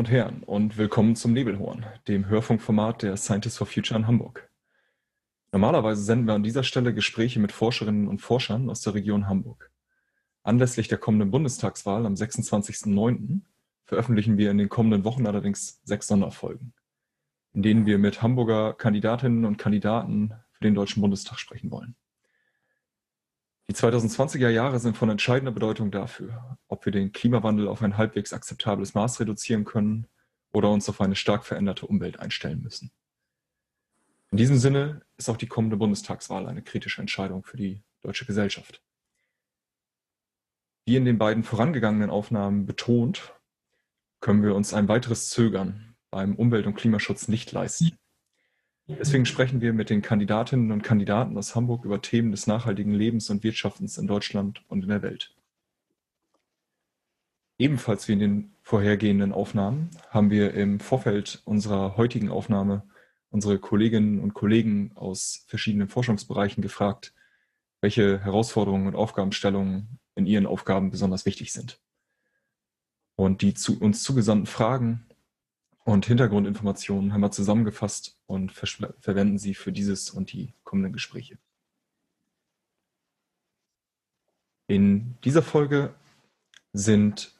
und Herren, und willkommen zum Nebelhorn, dem Hörfunkformat der Scientists for Future in Hamburg. Normalerweise senden wir an dieser Stelle Gespräche mit Forscherinnen und Forschern aus der Region Hamburg. Anlässlich der kommenden Bundestagswahl am 26.09. veröffentlichen wir in den kommenden Wochen allerdings sechs Sonderfolgen, in denen wir mit Hamburger Kandidatinnen und Kandidaten für den Deutschen Bundestag sprechen wollen. Die 2020er Jahre sind von entscheidender Bedeutung dafür, ob wir den Klimawandel auf ein halbwegs akzeptables Maß reduzieren können oder uns auf eine stark veränderte Umwelt einstellen müssen. In diesem Sinne ist auch die kommende Bundestagswahl eine kritische Entscheidung für die deutsche Gesellschaft. Wie in den beiden vorangegangenen Aufnahmen betont, können wir uns ein weiteres Zögern beim Umwelt- und Klimaschutz nicht leisten. Deswegen sprechen wir mit den Kandidatinnen und Kandidaten aus Hamburg über Themen des nachhaltigen Lebens und Wirtschaftens in Deutschland und in der Welt. Ebenfalls wie in den vorhergehenden Aufnahmen haben wir im Vorfeld unserer heutigen Aufnahme unsere Kolleginnen und Kollegen aus verschiedenen Forschungsbereichen gefragt, welche Herausforderungen und Aufgabenstellungen in ihren Aufgaben besonders wichtig sind. Und die zu uns zugesandten Fragen und Hintergrundinformationen haben wir zusammengefasst und ver verwenden sie für dieses und die kommenden Gespräche. In dieser Folge sind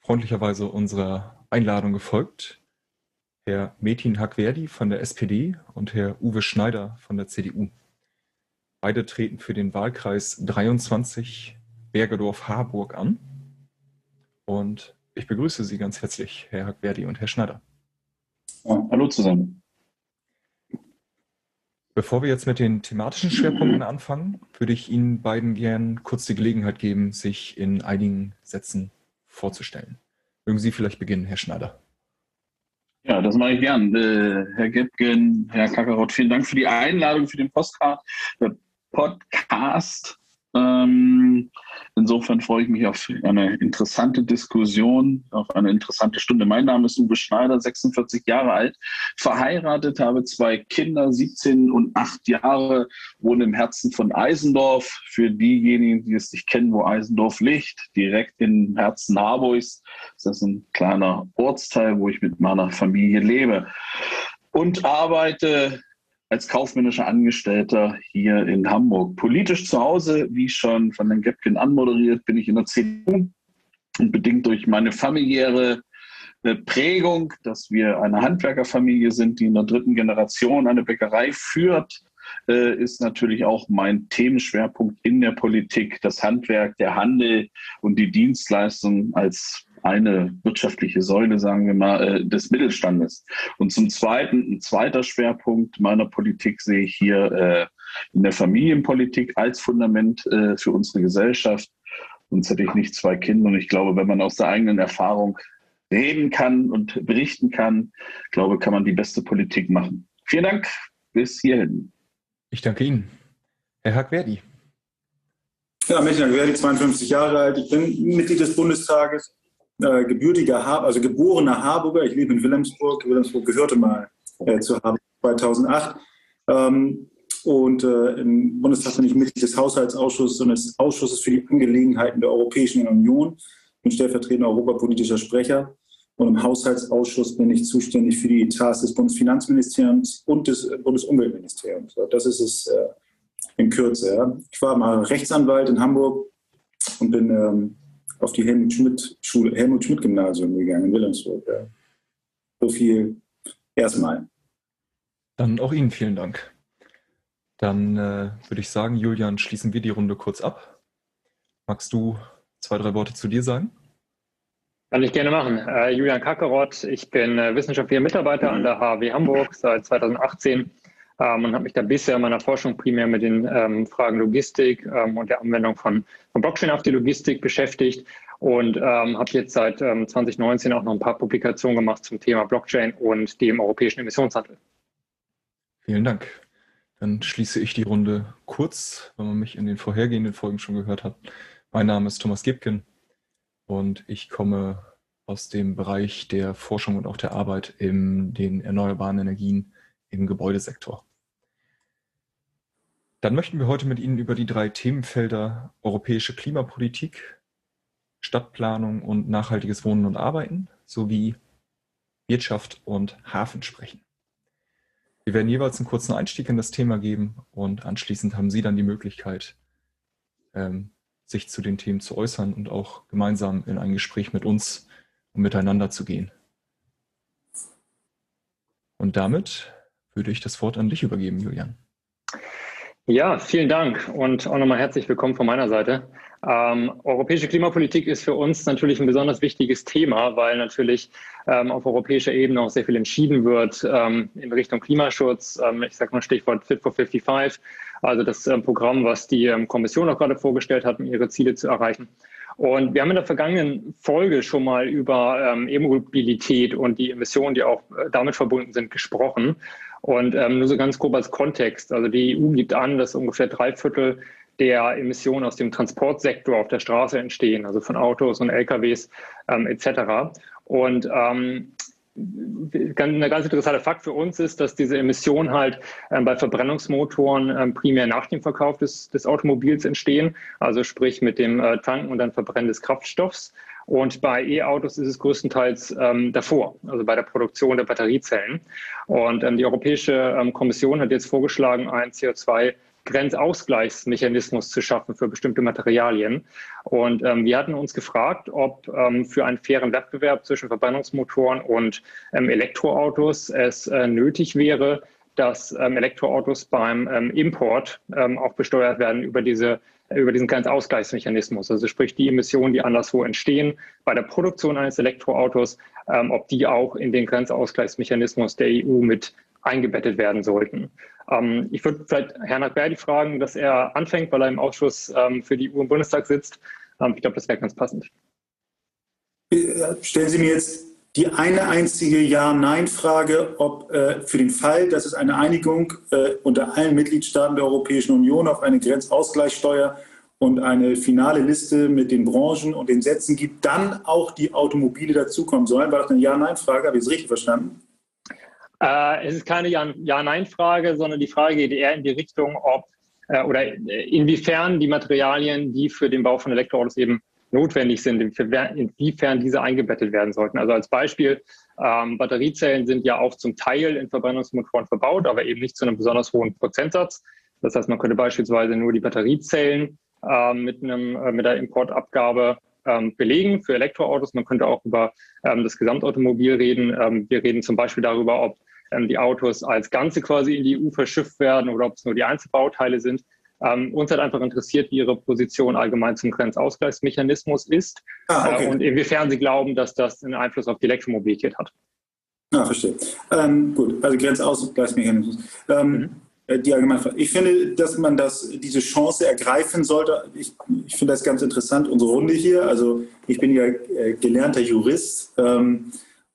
freundlicherweise unserer Einladung gefolgt Herr Metin Hackverdi von der SPD und Herr Uwe Schneider von der CDU. Beide treten für den Wahlkreis 23 Bergedorf-Harburg an. Und ich begrüße Sie ganz herzlich, Herr Hackverdi und Herr Schneider. Ja, hallo zusammen. Bevor wir jetzt mit den thematischen Schwerpunkten anfangen, würde ich Ihnen beiden gern kurz die Gelegenheit geben, sich in einigen Sätzen vorzustellen. Mögen Sie vielleicht beginnen, Herr Schneider? Ja, das mache ich gern. Äh, Herr Gebgen, Herr Kakarot, vielen Dank für die Einladung für den Postcard, äh, Podcast. Ähm, insofern freue ich mich auf eine interessante Diskussion, auf eine interessante Stunde. Mein Name ist Uwe Schneider, 46 Jahre alt, verheiratet, habe zwei Kinder, 17 und 8 Jahre, wohne im Herzen von Eisendorf. Für diejenigen, die es nicht kennen, wo Eisendorf liegt, direkt im Herzen Harburgs. Das ist ein kleiner Ortsteil, wo ich mit meiner Familie lebe und arbeite als kaufmännischer Angestellter hier in Hamburg. Politisch zu Hause, wie schon von den Gepkin anmoderiert, bin ich in der CDU und bedingt durch meine familiäre äh, Prägung, dass wir eine Handwerkerfamilie sind, die in der dritten Generation eine Bäckerei führt, äh, ist natürlich auch mein Themenschwerpunkt in der Politik, das Handwerk, der Handel und die Dienstleistung als eine wirtschaftliche Säule, sagen wir mal, äh, des Mittelstandes. Und zum Zweiten, ein zweiter Schwerpunkt meiner Politik sehe ich hier äh, in der Familienpolitik als Fundament äh, für unsere Gesellschaft. Sonst hätte ich nicht zwei Kinder. Und ich glaube, wenn man aus der eigenen Erfahrung reden kann und berichten kann, glaube, kann man die beste Politik machen. Vielen Dank. Bis hierhin. Ich danke Ihnen. Herr Hackverdi. Ja, Metin Hackverdi, 52 Jahre alt. Ich bin Mitglied des Bundestages äh, gebürtiger, Har also geborener Harburger. Ich lebe in Wilhelmsburg. Wilhelmsburg gehörte mal äh, zu Harburg 2008. Ähm, und äh, im Bundestag bin ich Mitglied des Haushaltsausschusses und des Ausschusses für die Angelegenheiten der Europäischen Union. Bin stellvertretender europapolitischer Sprecher. Und im Haushaltsausschuss bin ich zuständig für die Etats des Bundesfinanzministeriums und des Bundesumweltministeriums. Das ist es äh, in Kürze. Ja. Ich war mal Rechtsanwalt in Hamburg und bin ähm, auf die Helmut Schmidt Schule, Helmut Schmidt Gymnasium gegangen in Wilhelmsburg. Ja. So viel erstmal. Dann auch Ihnen vielen Dank. Dann äh, würde ich sagen, Julian, schließen wir die Runde kurz ab. Magst du zwei, drei Worte zu dir sagen? Kann ich gerne machen. Äh, Julian Kakarott, ich bin äh, wissenschaftlicher Mitarbeiter an der HW Hamburg seit 2018 ähm, und habe mich da bisher in meiner Forschung primär mit den ähm, Fragen Logistik ähm, und der Anwendung von, von, Blockchain auf die Logistik beschäftigt und ähm, habe jetzt seit 2019 ähm, auch noch ein paar Publikationen gemacht zum Thema Blockchain und dem europäischen Emissionshandel. Vielen Dank. Dann schließe ich die Runde kurz, wenn man mich in den vorhergehenden Folgen schon gehört hat. Mein Name ist Thomas Gibken und ich komme aus dem Bereich der Forschung und auch der Arbeit in den erneuerbaren Energien im Gebäudesektor. Dann möchten wir heute mit Ihnen über die drei Themenfelder europäische Klimapolitik, Stadtplanung und nachhaltiges Wohnen und Arbeiten sowie Wirtschaft und Hafen sprechen. Wir werden jeweils einen kurzen Einstieg in das Thema geben und anschließend haben Sie dann die Möglichkeit, ähm, sich zu den Themen zu äußern und auch gemeinsam in ein Gespräch mit uns und miteinander zu gehen. Und damit würde ich das Wort an dich übergeben, Julian. Ja, vielen Dank und auch nochmal herzlich willkommen von meiner Seite. Ähm, europäische Klimapolitik ist für uns natürlich ein besonders wichtiges Thema, weil natürlich ähm, auf europäischer Ebene auch sehr viel entschieden wird ähm, in Richtung Klimaschutz. Ähm, ich sage mal Stichwort Fit for 55, also das ähm, Programm, was die ähm, Kommission auch gerade vorgestellt hat, um ihre Ziele zu erreichen. Und wir haben in der vergangenen Folge schon mal über ähm, E-Mobilität und die Emissionen, die auch äh, damit verbunden sind, gesprochen. Und ähm, nur so ganz grob als Kontext. Also die EU gibt an, dass ungefähr drei Viertel der Emissionen aus dem Transportsektor auf der Straße entstehen, also von Autos und LKWs ähm, etc. Und ähm, ein ganz interessanter Fakt für uns ist, dass diese Emissionen halt ähm, bei Verbrennungsmotoren ähm, primär nach dem Verkauf des, des Automobils entstehen, also sprich mit dem äh, Tanken und dann Verbrennen des Kraftstoffs. Und bei E-Autos ist es größtenteils ähm, davor, also bei der Produktion der Batteriezellen. Und ähm, die Europäische ähm, Kommission hat jetzt vorgeschlagen, ein CO2 Grenzausgleichsmechanismus zu schaffen für bestimmte Materialien. Und ähm, wir hatten uns gefragt, ob ähm, für einen fairen Wettbewerb zwischen Verbrennungsmotoren und ähm, Elektroautos es äh, nötig wäre, dass ähm, Elektroautos beim ähm, Import ähm, auch besteuert werden über diese über diesen Grenzausgleichsmechanismus, also sprich die Emissionen, die anderswo entstehen bei der Produktion eines Elektroautos, ob die auch in den Grenzausgleichsmechanismus der EU mit eingebettet werden sollten. Ähm, ich würde vielleicht Herrn Agberdi fragen, dass er anfängt, weil er im Ausschuss ähm, für die EU im Bundestag sitzt. Ähm, ich glaube, das wäre ganz passend. Äh, stellen Sie mir jetzt die eine einzige Ja-Nein-Frage, ob äh, für den Fall, dass es eine Einigung äh, unter allen Mitgliedstaaten der Europäischen Union auf eine Grenzausgleichssteuer und eine finale Liste mit den Branchen und den Sätzen gibt, dann auch die Automobile dazukommen sollen. War das eine Ja-Nein-Frage? Habe ich es richtig verstanden? Äh, es ist keine Ja-Nein-Frage, sondern die Frage geht eher in die Richtung, ob äh, oder inwiefern die Materialien, die für den Bau von Elektroautos eben notwendig sind, inwiefern diese eingebettet werden sollten. Also als Beispiel, ähm, Batteriezellen sind ja auch zum Teil in Verbrennungsmotoren verbaut, aber eben nicht zu einem besonders hohen Prozentsatz. Das heißt, man könnte beispielsweise nur die Batteriezellen äh, mit, einem, äh, mit der Importabgabe ähm, belegen für Elektroautos. Man könnte auch über ähm, das Gesamtautomobil reden. Ähm, wir reden zum Beispiel darüber, ob ähm, die Autos als Ganze quasi in die EU verschifft werden oder ob es nur die Einzelbauteile sind. Ähm, uns hat einfach interessiert, wie Ihre Position allgemein zum Grenzausgleichsmechanismus ist ah, okay. äh, und inwiefern Sie glauben, dass das einen Einfluss auf die Elektromobilität hat. Ah, verstehe. Ähm, gut, also Grenzausgleichsmechanismus. Ähm, mhm. Äh, die Allgemeinfrage. Ich finde, dass man das, diese Chance ergreifen sollte. Ich, ich finde das ganz interessant, unsere Runde hier. Also ich bin ja äh, gelernter Jurist ähm,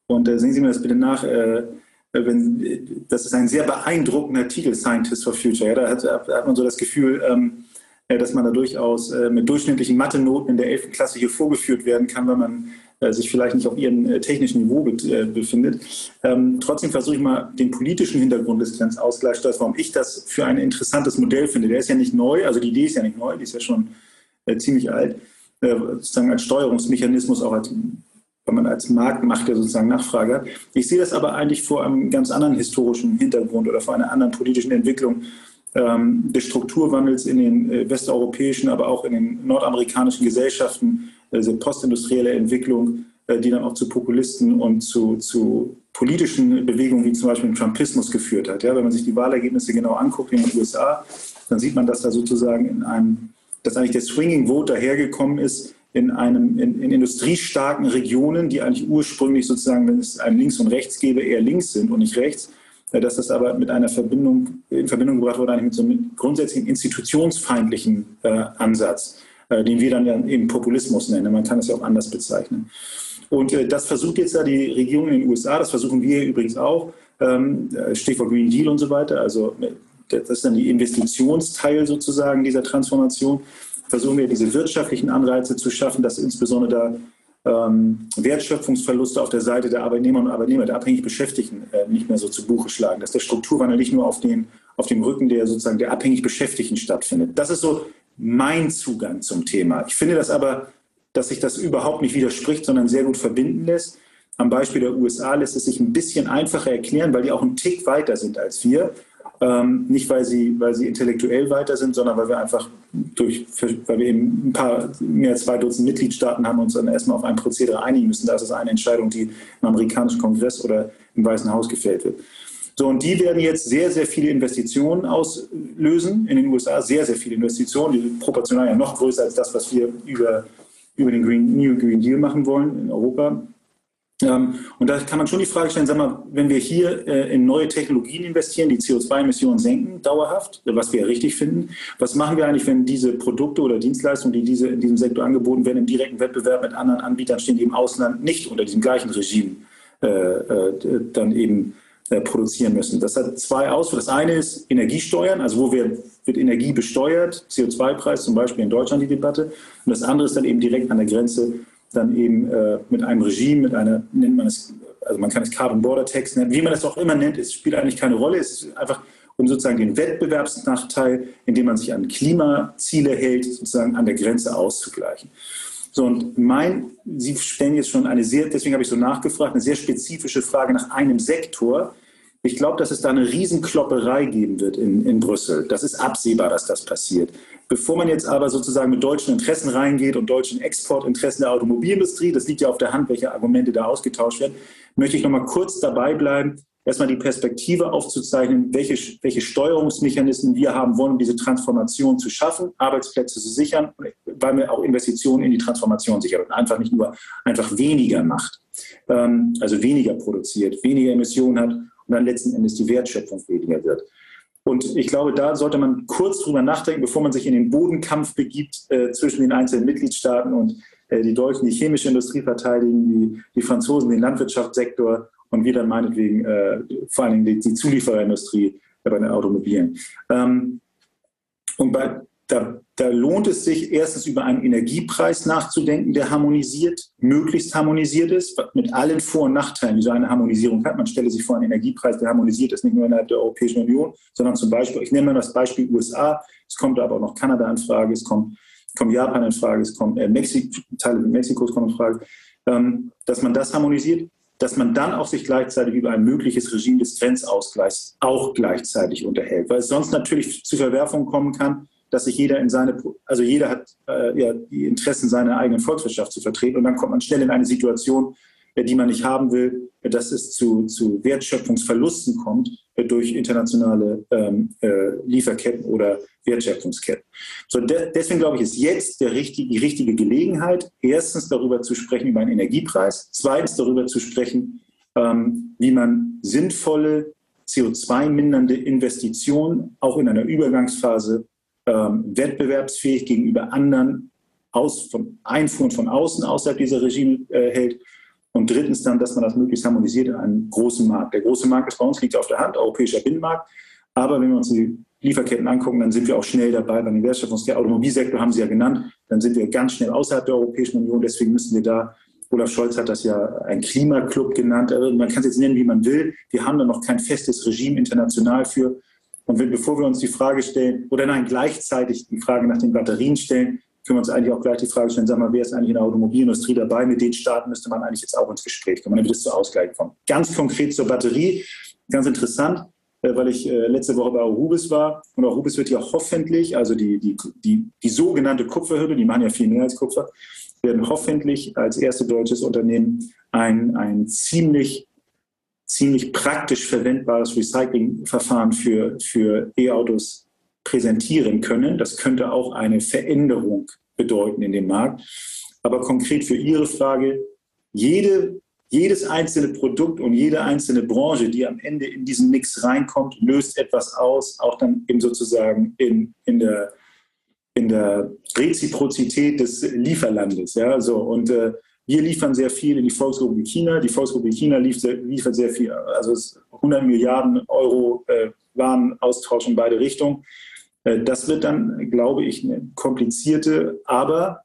und äh, sehen Sie mir das bitte nach. Äh, wenn, das ist ein sehr beeindruckender Titel, Scientist for Future. Ja, da, hat, hat man so das Gefühl, ähm, äh, dass man da durchaus äh, mit durchschnittlichen Mathe-Noten in der 11. Klasse hier vorgeführt werden kann, wenn man äh, sich vielleicht nicht auf ihrem äh, technischen Niveau äh, befindet. Ähm, trotzdem versuche ich mal den politischen Hintergrund des Grenzausgleichssteuers, warum ich das für ein interessantes Modell finde. Der ist ja nicht neu, also die Idee ist ja nicht neu, die ist ja schon ziemlich alt, sozusagen als Steuerungsmechanismus, auch als wenn man als Marktmacht ja sozusagen Nachfrage. Ich sehe das aber eigentlich vor einem ganz anderen historischen Hintergrund oder vor einer anderen politischen Entwicklung ähm, des Strukturwandels in den westeuropäischen, aber auch in den nordamerikanischen Gesellschaften also postindustrielle Entwicklung, äh, die dann auch zu Populisten und zu, zu politischen Bewegungen wie zum Beispiel dem Trumpismus geführt hat. Ja, wenn man sich die Wahlergebnisse genau anguckt in den USA, dann sieht man, dass da sozusagen in einem, dass eigentlich der Swinging Vote dahergekommen ist in einem in, in industriestarken Regionen, die eigentlich ursprünglich sozusagen, wenn es ein Links und Rechts gäbe, eher links sind und nicht rechts, äh, dass das aber mit einer Verbindung in Verbindung gebracht wurde, eigentlich mit so einem grundsätzlichen institutionsfeindlichen äh, Ansatz. Äh, den wir dann ja eben Populismus nennen. Man kann es ja auch anders bezeichnen. Und äh, das versucht jetzt ja die Regierung in den USA, das versuchen wir übrigens auch, ähm, äh, Stichwort Green Deal und so weiter. Also das ist dann die Investitionsteil sozusagen dieser Transformation. Versuchen wir diese wirtschaftlichen Anreize zu schaffen, dass insbesondere da ähm, Wertschöpfungsverluste auf der Seite der Arbeitnehmer und Arbeitnehmer, der abhängig Beschäftigten, äh, nicht mehr so zu Buche schlagen, dass der Strukturwandel nicht nur auf, den, auf dem Rücken der sozusagen der abhängig Beschäftigten stattfindet. Das ist so mein Zugang zum Thema. Ich finde das aber dass sich das überhaupt nicht widerspricht, sondern sehr gut verbinden lässt. Am Beispiel der USA lässt es sich ein bisschen einfacher erklären, weil die auch einen Tick weiter sind als wir. Ähm, nicht, weil sie, weil sie intellektuell weiter sind, sondern weil wir einfach durch, weil wir eben ein paar, mehr als zwei Dutzend Mitgliedstaaten haben uns dann erstmal auf ein Prozedere einigen müssen. Da ist eine Entscheidung, die im amerikanischen Kongress oder im Weißen Haus gefällt wird. So, und die werden jetzt sehr, sehr viele Investitionen auslösen in den USA, sehr, sehr viele Investitionen, die proportional ja noch größer als das, was wir über, über den Green, New Green Deal machen wollen in Europa. Ähm, und da kann man schon die Frage stellen, sag mal, wenn wir hier äh, in neue Technologien investieren, die CO2-Emissionen senken, dauerhaft, was wir ja richtig finden, was machen wir eigentlich, wenn diese Produkte oder Dienstleistungen, die diese, in diesem Sektor angeboten werden, im direkten Wettbewerb mit anderen Anbietern stehen, die im Ausland nicht unter diesem gleichen Regime äh, äh, dann eben äh, produzieren müssen. Das hat zwei Auswirkungen. Das eine ist Energiesteuern, also wo wir, wird Energie besteuert, CO2-Preis zum Beispiel in Deutschland die Debatte. Und das andere ist dann eben direkt an der Grenze dann eben äh, mit einem Regime, mit einer, nennt man es, also man kann es Carbon Border Tax nennen, wie man es auch immer nennt, es spielt eigentlich keine Rolle. Es ist einfach um sozusagen den Wettbewerbsnachteil, indem man sich an Klimaziele hält, sozusagen an der Grenze auszugleichen. So, und mein, Sie stellen jetzt schon eine sehr, deswegen habe ich so nachgefragt, eine sehr spezifische Frage nach einem Sektor. Ich glaube, dass es da eine Riesenklopperei geben wird in, in Brüssel. Das ist absehbar, dass das passiert. Bevor man jetzt aber sozusagen mit deutschen Interessen reingeht und deutschen Exportinteressen der Automobilindustrie, das liegt ja auf der Hand, welche Argumente da ausgetauscht werden, möchte ich noch mal kurz dabei bleiben, erstmal die Perspektive aufzuzeichnen, welche, welche Steuerungsmechanismen wir haben wollen, um diese Transformation zu schaffen, Arbeitsplätze zu sichern, weil wir auch Investitionen in die Transformation sichern und einfach nicht nur einfach weniger macht, ähm, also weniger produziert, weniger Emissionen hat und dann letzten Endes die Wertschöpfung weniger wird. Und ich glaube, da sollte man kurz drüber nachdenken, bevor man sich in den Bodenkampf begibt äh, zwischen den einzelnen Mitgliedstaaten und äh, die Deutschen die chemische Industrie verteidigen, die, die Franzosen den Landwirtschaftssektor und dann meinetwegen äh, vor allen Dingen die, die Zuliefererindustrie bei den Automobilen. Ähm, und bei, da, da, lohnt es sich erstens über einen Energiepreis nachzudenken, der harmonisiert, möglichst harmonisiert ist, mit allen Vor- und Nachteilen, die so eine Harmonisierung hat. Man. Stelle sich vor einen Energiepreis, der harmonisiert ist, nicht nur innerhalb der Europäischen Union, sondern zum Beispiel, ich nenne mal das Beispiel USA, es kommt aber auch noch Kanada in Frage, es kommt, kommt Japan in Frage, es kommt äh, Mexiko, Teile Mexikos kommen in Frage, ähm, dass man das harmonisiert, dass man dann auch sich gleichzeitig über ein mögliches Regime des Grenzausgleichs auch gleichzeitig unterhält, weil es sonst natürlich zu Verwerfungen kommen kann, dass sich jeder in seine, also jeder hat äh, ja, die Interessen seiner eigenen Volkswirtschaft zu vertreten und dann kommt man schnell in eine Situation, äh, die man nicht haben will, dass es zu, zu Wertschöpfungsverlusten kommt äh, durch internationale ähm, äh, Lieferketten oder Wertschöpfungsketten. So, de deswegen glaube ich, ist jetzt richtig, die richtige Gelegenheit, erstens darüber zu sprechen, über einen Energiepreis, zweitens darüber zu sprechen, ähm, wie man sinnvolle CO2-mindernde Investitionen auch in einer Übergangsphase ähm, wettbewerbsfähig gegenüber anderen aus, von Einfuhren von außen außerhalb dieser Regime äh, hält. Und drittens dann, dass man das möglichst harmonisiert in einem großen Markt. Der große Markt ist bei uns, liegt auf der Hand, europäischer Binnenmarkt. Aber wenn wir uns die Lieferketten angucken, dann sind wir auch schnell dabei bei den Wertschöpfungs- Automobilsektor haben Sie ja genannt, dann sind wir ganz schnell außerhalb der Europäischen Union. Deswegen müssen wir da, Olaf Scholz hat das ja ein Klimaclub genannt, also man kann es jetzt nennen, wie man will. Wir haben da noch kein festes Regime international für. Und wenn, bevor wir uns die Frage stellen, oder nein, gleichzeitig die Frage nach den Batterien stellen, können wir uns eigentlich auch gleich die Frage stellen, sag mal, wer ist eigentlich in der Automobilindustrie dabei? Mit den Staaten müsste man eigentlich jetzt auch ins Gespräch kommen, wird es zu Ausgleich kommen. Ganz konkret zur Batterie, ganz interessant, äh, weil ich äh, letzte Woche bei Arubis war. Und Arubis wird ja hoffentlich, also die, die, die, die sogenannte Kupferhürde, die machen ja viel mehr als Kupfer, werden hoffentlich als erste deutsches Unternehmen ein, ein ziemlich ziemlich praktisch verwendbares Recyclingverfahren für, für E-Autos präsentieren können. Das könnte auch eine Veränderung bedeuten in dem Markt. Aber konkret für Ihre Frage, jede, jedes einzelne Produkt und jede einzelne Branche, die am Ende in diesen Mix reinkommt, löst etwas aus, auch dann eben sozusagen in, in, der, in der Reziprozität des Lieferlandes. Ja, so. Und äh, wir liefern sehr viel in die Volksrepublik China. Die Volksrepublik China liefert sehr viel, also 100 Milliarden Euro äh, Warenaustausch in beide Richtungen. Äh, das wird dann, glaube ich, eine komplizierte, aber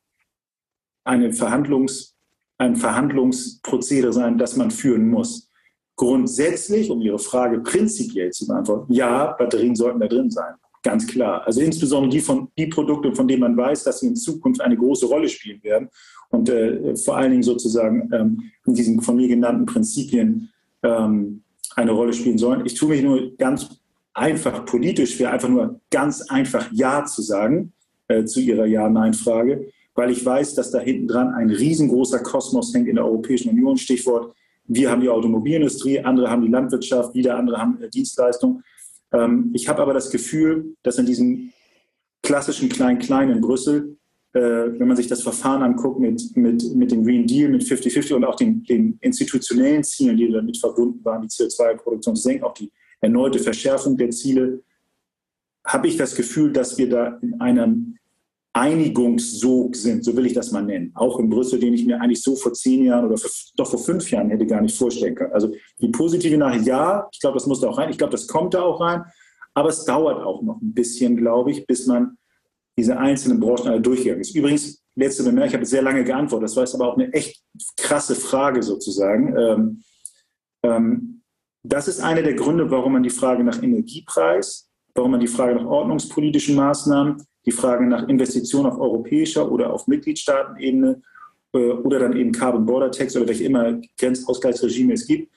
eine Verhandlungs, ein Verhandlungsprozedere sein, das man führen muss. Grundsätzlich, um Ihre Frage prinzipiell zu beantworten, ja, Batterien sollten da drin sein. Ganz klar. Also insbesondere die, von, die Produkte, von denen man weiß, dass sie in Zukunft eine große Rolle spielen werden und äh, vor allen Dingen sozusagen ähm, in diesen von mir genannten Prinzipien ähm, eine Rolle spielen sollen. Ich tue mich nur ganz einfach politisch schwer, einfach nur ganz einfach Ja zu sagen äh, zu Ihrer Ja-Nein-Frage, weil ich weiß, dass da hinten dran ein riesengroßer Kosmos hängt in der Europäischen Union. Stichwort, wir haben die Automobilindustrie, andere haben die Landwirtschaft, wieder andere haben äh, Dienstleistungen. Ähm, ich habe aber das Gefühl, dass in diesem klassischen Klein-Klein in Brüssel wenn man sich das Verfahren anguckt mit, mit, mit dem Green Deal, mit 50-50 und auch den, den, institutionellen Zielen, die damit verbunden waren, die CO2-Produktion zu senken, auch die erneute Verschärfung der Ziele, habe ich das Gefühl, dass wir da in einem Einigungssog sind, so will ich das mal nennen. Auch in Brüssel, den ich mir eigentlich so vor zehn Jahren oder für, doch vor fünf Jahren hätte gar nicht vorstellen können. Also die positive Nachricht, ja, ich glaube, das muss da auch rein. Ich glaube, das kommt da auch rein. Aber es dauert auch noch ein bisschen, glaube ich, bis man diese einzelnen Branchen alle durchgegangen ist. Übrigens, letzte Bemerkung, ich habe sehr lange geantwortet, das war jetzt aber auch eine echt krasse Frage sozusagen. Ähm, ähm, das ist einer der Gründe, warum man die Frage nach Energiepreis, warum man die Frage nach ordnungspolitischen Maßnahmen, die Frage nach Investitionen auf europäischer oder auf Mitgliedstaatenebene äh, oder dann eben Carbon Border Tax oder welche immer Grenzausgleichsregime es gibt,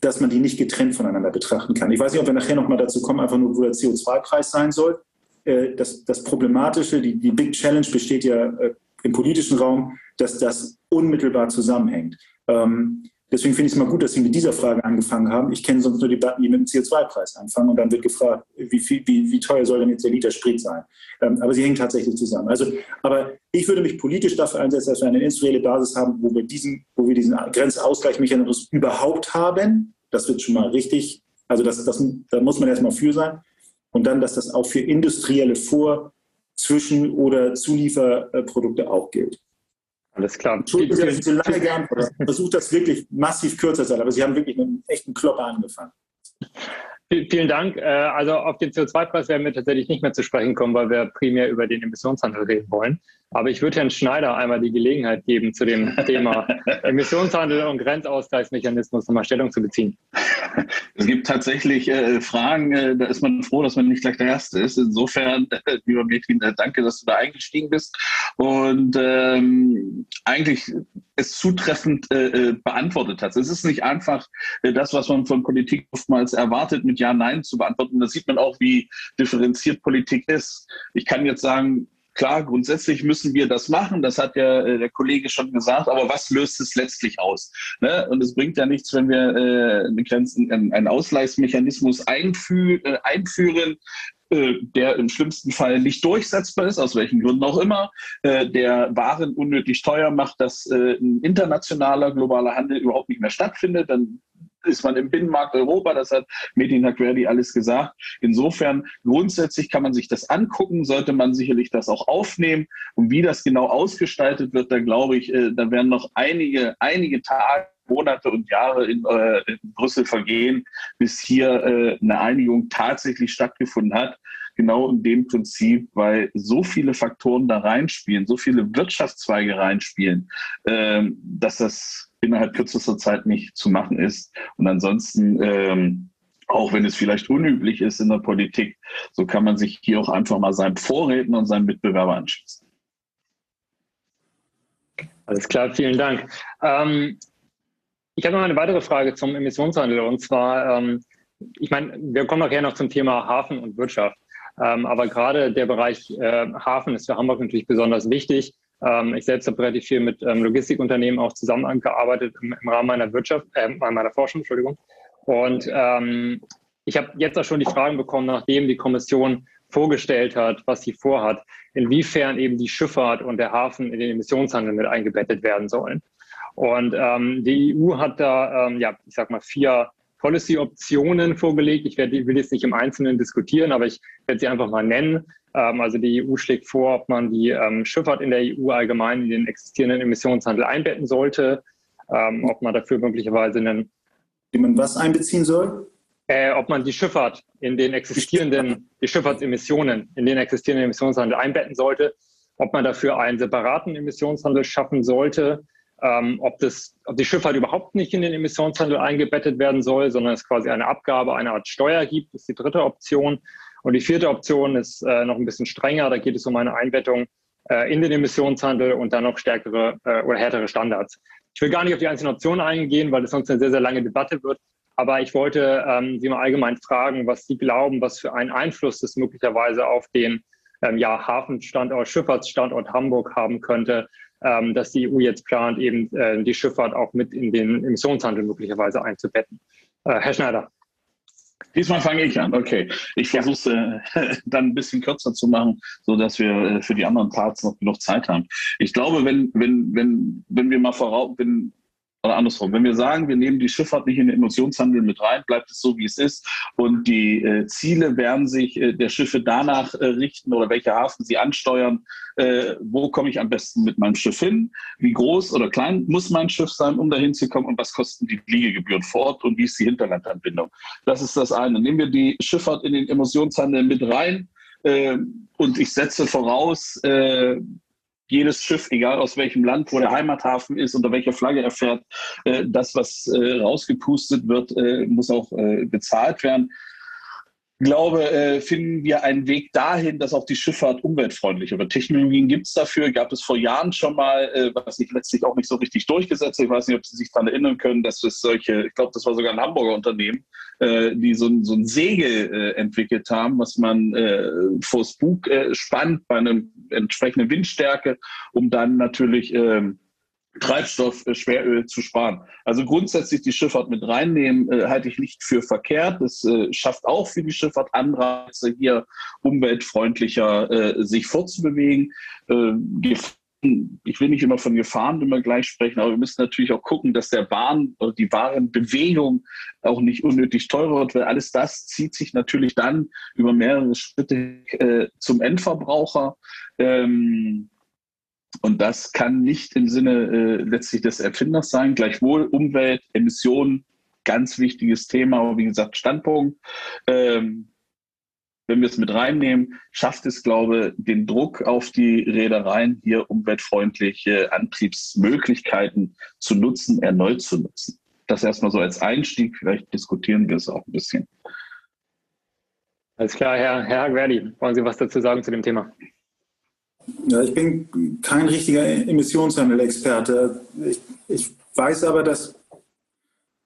dass man die nicht getrennt voneinander betrachten kann. Ich weiß nicht, ob wir nachher nochmal dazu kommen, einfach nur, wo der CO2-Preis sein soll. Äh, das, das Problematische, die, die Big Challenge besteht ja äh, im politischen Raum, dass das unmittelbar zusammenhängt. Ähm, deswegen finde ich es mal gut, dass Sie mit dieser Frage angefangen haben. Ich kenne sonst nur Debatten, die mit dem CO2-Preis anfangen und dann wird gefragt, wie, viel, wie, wie teuer soll denn jetzt der Liter Sprit sein? Ähm, aber sie hängen tatsächlich zusammen. Also, aber ich würde mich politisch dafür einsetzen, dass wir eine industrielle Basis haben, wo wir diesen, wo wir diesen Grenzausgleichsmechanismus überhaupt haben. Das wird schon mal richtig. Also das, das, da muss man erstmal für sein und dann, dass das auch für industrielle Vor-, Zwischen- oder Zulieferprodukte auch gilt. Alles klar. Entschuldigung, Sie haben zu lange geantwortet. Ich versuche das wirklich massiv kürzer zu sein, aber Sie haben wirklich mit einem echten Klopper angefangen. Vielen Dank. Äh, also auf den CO2-Preis werden wir tatsächlich nicht mehr zu sprechen kommen, weil wir primär über den Emissionshandel reden wollen. Aber ich würde Herrn Schneider einmal die Gelegenheit geben, zu dem Thema Emissionshandel und Grenzausgleichsmechanismus nochmal Stellung zu beziehen. Es gibt tatsächlich äh, Fragen, äh, da ist man froh, dass man nicht gleich der Erste ist. Insofern, äh, lieber Metin, äh, danke, dass du da eingestiegen bist und ähm, eigentlich es zutreffend äh, äh, beantwortet hast. Es ist nicht einfach das, was man von Politik oftmals erwartet, mit Ja, Nein zu beantworten. Da sieht man auch, wie differenziert Politik ist. Ich kann jetzt sagen, Klar, grundsätzlich müssen wir das machen, das hat ja äh, der Kollege schon gesagt, aber was löst es letztlich aus? Ne? Und es bringt ja nichts, wenn wir äh, eine Grenzen, einen Ausgleichsmechanismus einfü äh, einführen, äh, der im schlimmsten Fall nicht durchsetzbar ist, aus welchen Gründen auch immer, äh, der Waren unnötig teuer macht, dass äh, ein internationaler globaler Handel überhaupt nicht mehr stattfindet, dann ist man im Binnenmarkt Europa, das hat Medin Haquerdi alles gesagt. Insofern grundsätzlich kann man sich das angucken, sollte man sicherlich das auch aufnehmen. Und wie das genau ausgestaltet wird, da glaube ich, äh, da werden noch einige, einige Tage Monate und Jahre in, äh, in Brüssel vergehen, bis hier äh, eine Einigung tatsächlich stattgefunden hat. Genau in dem Prinzip, weil so viele Faktoren da reinspielen, so viele Wirtschaftszweige reinspielen, äh, dass das innerhalb kürzester Zeit nicht zu machen ist. Und ansonsten, ähm, auch wenn es vielleicht unüblich ist in der Politik, so kann man sich hier auch einfach mal seinem Vorredner und seinem Mitbewerber anschließen. Alles klar, vielen Dank. Ähm, ich habe noch eine weitere Frage zum Emissionshandel und zwar, ähm, ich meine, wir kommen nachher noch zum Thema Hafen und Wirtschaft. Ähm, aber gerade der Bereich äh, Hafen ist für Hamburg natürlich besonders wichtig. Ähm, ich selbst habe relativ viel mit ähm, Logistikunternehmen auch zusammengearbeitet im, im Rahmen meiner Wirtschaft, äh, meiner Forschung, Entschuldigung. Und ähm, ich habe jetzt auch schon die Fragen bekommen, nachdem die Kommission vorgestellt hat, was sie vorhat, inwiefern eben die Schifffahrt und der Hafen in den Emissionshandel mit eingebettet werden sollen. Und ähm, die EU hat da, ähm, ja, ich sag mal, vier Policy-Optionen vorgelegt. Ich werde, will jetzt nicht im Einzelnen diskutieren, aber ich werde sie einfach mal nennen. Ähm, also die EU schlägt vor, ob man die ähm, Schifffahrt in der EU allgemein in den existierenden Emissionshandel einbetten sollte, ähm, ob man dafür möglicherweise einen... Wie man was einbeziehen soll? Äh, ob man die Schifffahrt in den existierenden, die Schifffahrtsemissionen in den existierenden Emissionshandel einbetten sollte, ob man dafür einen separaten Emissionshandel schaffen sollte, ähm, ob, das, ob die Schifffahrt überhaupt nicht in den Emissionshandel eingebettet werden soll, sondern es quasi eine Abgabe, eine Art Steuer gibt, ist die dritte Option. Und die vierte Option ist äh, noch ein bisschen strenger. Da geht es um eine Einbettung äh, in den Emissionshandel und dann noch stärkere äh, oder härtere Standards. Ich will gar nicht auf die einzelnen Optionen eingehen, weil das sonst eine sehr, sehr lange Debatte wird. Aber ich wollte ähm, Sie mal allgemein fragen, was Sie glauben, was für einen Einfluss das möglicherweise auf den ähm, ja, Hafenstandort, Schifffahrtsstandort Hamburg haben könnte, ähm, dass die EU jetzt plant, eben äh, die Schifffahrt auch mit in den Emissionshandel möglicherweise einzubetten. Äh, Herr Schneider. Diesmal fange ich an, okay. Ich versuche es äh, dann ein bisschen kürzer zu machen, sodass wir äh, für die anderen Parts noch genug Zeit haben. Ich glaube, wenn, wenn, wenn, wenn wir mal voraus, wenn, oder andersrum, wenn wir sagen, wir nehmen die Schifffahrt nicht in den Emotionshandel mit rein, bleibt es so, wie es ist. Und die äh, Ziele werden sich äh, der Schiffe danach äh, richten oder welche Hafen sie ansteuern. Äh, wo komme ich am besten mit meinem Schiff hin? Wie groß oder klein muss mein Schiff sein, um dahin zu kommen? Und was kosten die Liegegebühren vor Ort? Und wie ist die Hinterlandanbindung? Das ist das eine. Nehmen wir die Schifffahrt in den Emotionshandel mit rein. Äh, und ich setze voraus, äh, jedes Schiff, egal aus welchem Land, wo der Heimathafen ist, unter welcher Flagge er fährt, äh, das, was äh, rausgepustet wird, äh, muss auch bezahlt werden glaube, äh, finden wir einen Weg dahin, dass auch die Schifffahrt umweltfreundlicher wird. Technologien gibt es dafür, gab es vor Jahren schon mal, äh, was sich letztlich auch nicht so richtig durchgesetzt hat. Ich weiß nicht, ob Sie sich daran erinnern können, dass es solche, ich glaube, das war sogar ein Hamburger Unternehmen, äh, die so, so ein Segel äh, entwickelt haben, was man äh, vors Bug äh, spannt bei einer entsprechenden Windstärke, um dann natürlich ähm, Treibstoff, äh, Schweröl zu sparen. Also grundsätzlich die Schifffahrt mit reinnehmen, äh, halte ich nicht für verkehrt. Das äh, schafft auch für die Schifffahrt Anreize, hier umweltfreundlicher äh, sich fortzubewegen. Äh, ich will nicht immer von Gefahren immer gleich sprechen, aber wir müssen natürlich auch gucken, dass der Bahn oder die Warenbewegung auch nicht unnötig teurer wird, weil alles das zieht sich natürlich dann über mehrere Schritte äh, zum Endverbraucher. Ähm, und das kann nicht im Sinne äh, letztlich des Erfinders sein. Gleichwohl Umwelt, Emissionen, ganz wichtiges Thema, aber wie gesagt, Standpunkt. Ähm, wenn wir es mit reinnehmen, schafft es, glaube ich, den Druck auf die Reedereien, hier umweltfreundliche Antriebsmöglichkeiten zu nutzen, erneut zu nutzen. Das erstmal so als Einstieg. Vielleicht diskutieren wir es auch ein bisschen. Alles klar, Herr, Herr Hagverdi, wollen Sie was dazu sagen zu dem Thema? Ja, ich bin kein richtiger Emissionshandel-Experte. Ich, ich, weiß aber, dass,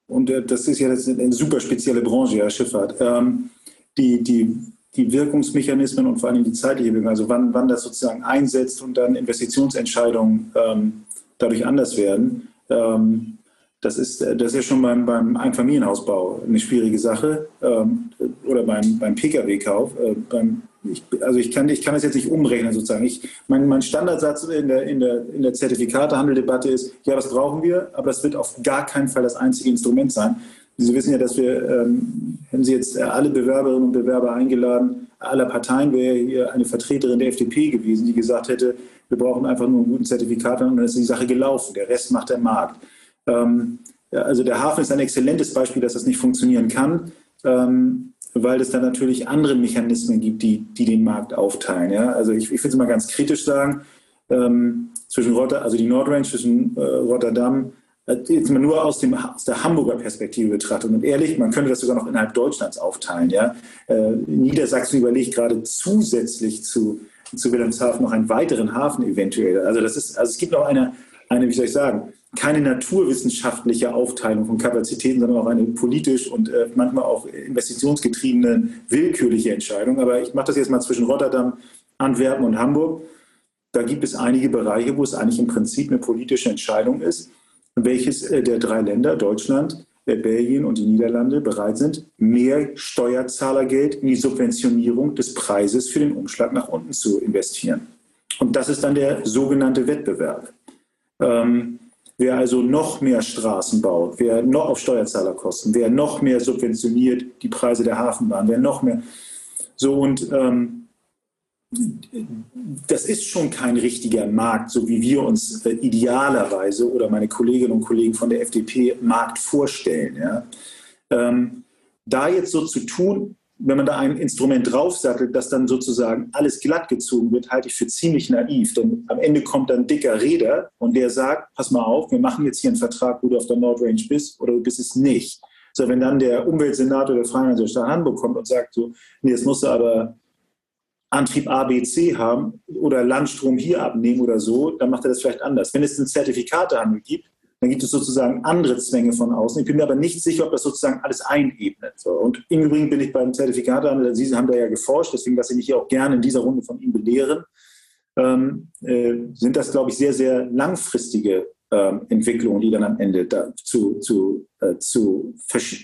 und äh, das ist ja eine super spezielle Branche, ja, Schifffahrt, ähm, die, die, die Wirkungsmechanismen und vor allem die zeitliche Wirkung, also wann, wann das sozusagen einsetzt und dann Investitionsentscheidungen ähm, dadurch anders werden, ähm, das ist, das ist ja schon beim, beim Einfamilienhausbau eine schwierige Sache ähm, oder beim, beim Pkw-Kauf. Äh, beim ich, also ich kann, ich kann das jetzt nicht umrechnen sozusagen. Ich, mein, mein Standardsatz in der, in der, in der Zertifikatehandeldebatte ist, ja, das brauchen wir, aber das wird auf gar keinen Fall das einzige Instrument sein. Sie wissen ja, dass wir, ähm, hätten Sie jetzt alle Bewerberinnen und Bewerber eingeladen, aller Parteien wäre hier eine Vertreterin der FDP gewesen, die gesagt hätte, wir brauchen einfach nur einen guten Zertifikat und dann ist die Sache gelaufen. Der Rest macht der Markt. Ähm, also der Hafen ist ein exzellentes Beispiel, dass das nicht funktionieren kann. Ähm, weil es da natürlich andere Mechanismen gibt, die, die den Markt aufteilen. Ja? Also ich, ich will es mal ganz kritisch sagen, ähm, zwischen Rotter, also die Nordrange zwischen äh, Rotterdam, äh, jetzt mal nur aus, dem, aus der Hamburger Perspektive betrachtet. Und ehrlich, man könnte das sogar noch innerhalb Deutschlands aufteilen. Ja? Äh, Niedersachsen überlegt gerade zusätzlich zu, zu Wilhelmshaven noch einen weiteren Hafen eventuell. Also das ist, also es gibt noch eine, eine, wie soll ich sagen, keine naturwissenschaftliche Aufteilung von Kapazitäten, sondern auch eine politisch und äh, manchmal auch investitionsgetriebene, willkürliche Entscheidung. Aber ich mache das jetzt mal zwischen Rotterdam, Antwerpen und Hamburg. Da gibt es einige Bereiche, wo es eigentlich im Prinzip eine politische Entscheidung ist, welches äh, der drei Länder, Deutschland, äh, Belgien und die Niederlande, bereit sind, mehr Steuerzahlergeld in die Subventionierung des Preises für den Umschlag nach unten zu investieren. Und das ist dann der sogenannte Wettbewerb. Ähm, Wer also noch mehr Straßen baut, wer noch auf Steuerzahlerkosten, wer noch mehr subventioniert die Preise der Hafenbahn, wer noch mehr. So und ähm, das ist schon kein richtiger Markt, so wie wir uns äh, idealerweise oder meine Kolleginnen und Kollegen von der FDP Markt vorstellen. Ja. Ähm, da jetzt so zu tun, wenn man da ein Instrument draufsattelt, das dann sozusagen alles glatt gezogen wird, halte ich für ziemlich naiv. Denn am Ende kommt dann ein dicker Räder und der sagt, pass mal auf, wir machen jetzt hier einen Vertrag, wo du auf der Nordrange bist oder du bist es nicht. So, wenn dann der Umweltsenator der Freien der Stadt Hamburg kommt und sagt so, nee, jetzt musst du aber Antrieb A, B, C haben oder Landstrom hier abnehmen oder so, dann macht er das vielleicht anders. Wenn es einen Zertifikatehandel gibt, dann gibt es sozusagen andere Zwänge von außen. Ich bin mir aber nicht sicher, ob das sozusagen alles einebnet. Und im Übrigen bin ich beim Zertifikatehandel, Sie haben da ja geforscht, deswegen lasse ich mich hier auch gerne in dieser Runde von Ihnen belehren, ähm, äh, sind das, glaube ich, sehr, sehr langfristige ähm, Entwicklungen, die dann am Ende da zu, zu, äh, zu,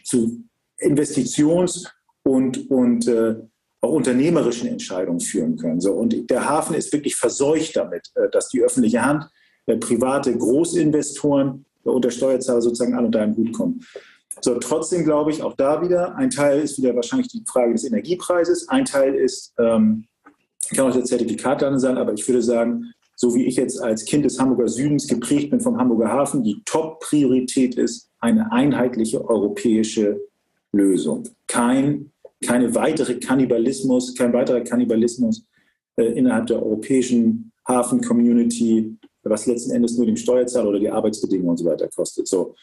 zu Investitions- und, und äh, auch unternehmerischen Entscheidungen führen können. So, und der Hafen ist wirklich verseucht damit, äh, dass die öffentliche Hand, äh, private Großinvestoren und der Steuerzahler sozusagen alle unter einen Hut kommen. So, trotzdem glaube ich auch da wieder, ein Teil ist wieder wahrscheinlich die Frage des Energiepreises, ein Teil ist, ähm, kann auch der Zertifikathandel sein, aber ich würde sagen, so wie ich jetzt als Kind des Hamburger Südens geprägt bin vom Hamburger Hafen, die Top-Priorität ist eine einheitliche europäische Lösung. Kein, keine weitere Kannibalismus, kein weiterer Kannibalismus äh, innerhalb der europäischen Hafen-Community, was letzten Endes nur dem Steuerzahler oder die Arbeitsbedingungen und so weiter kostet. So.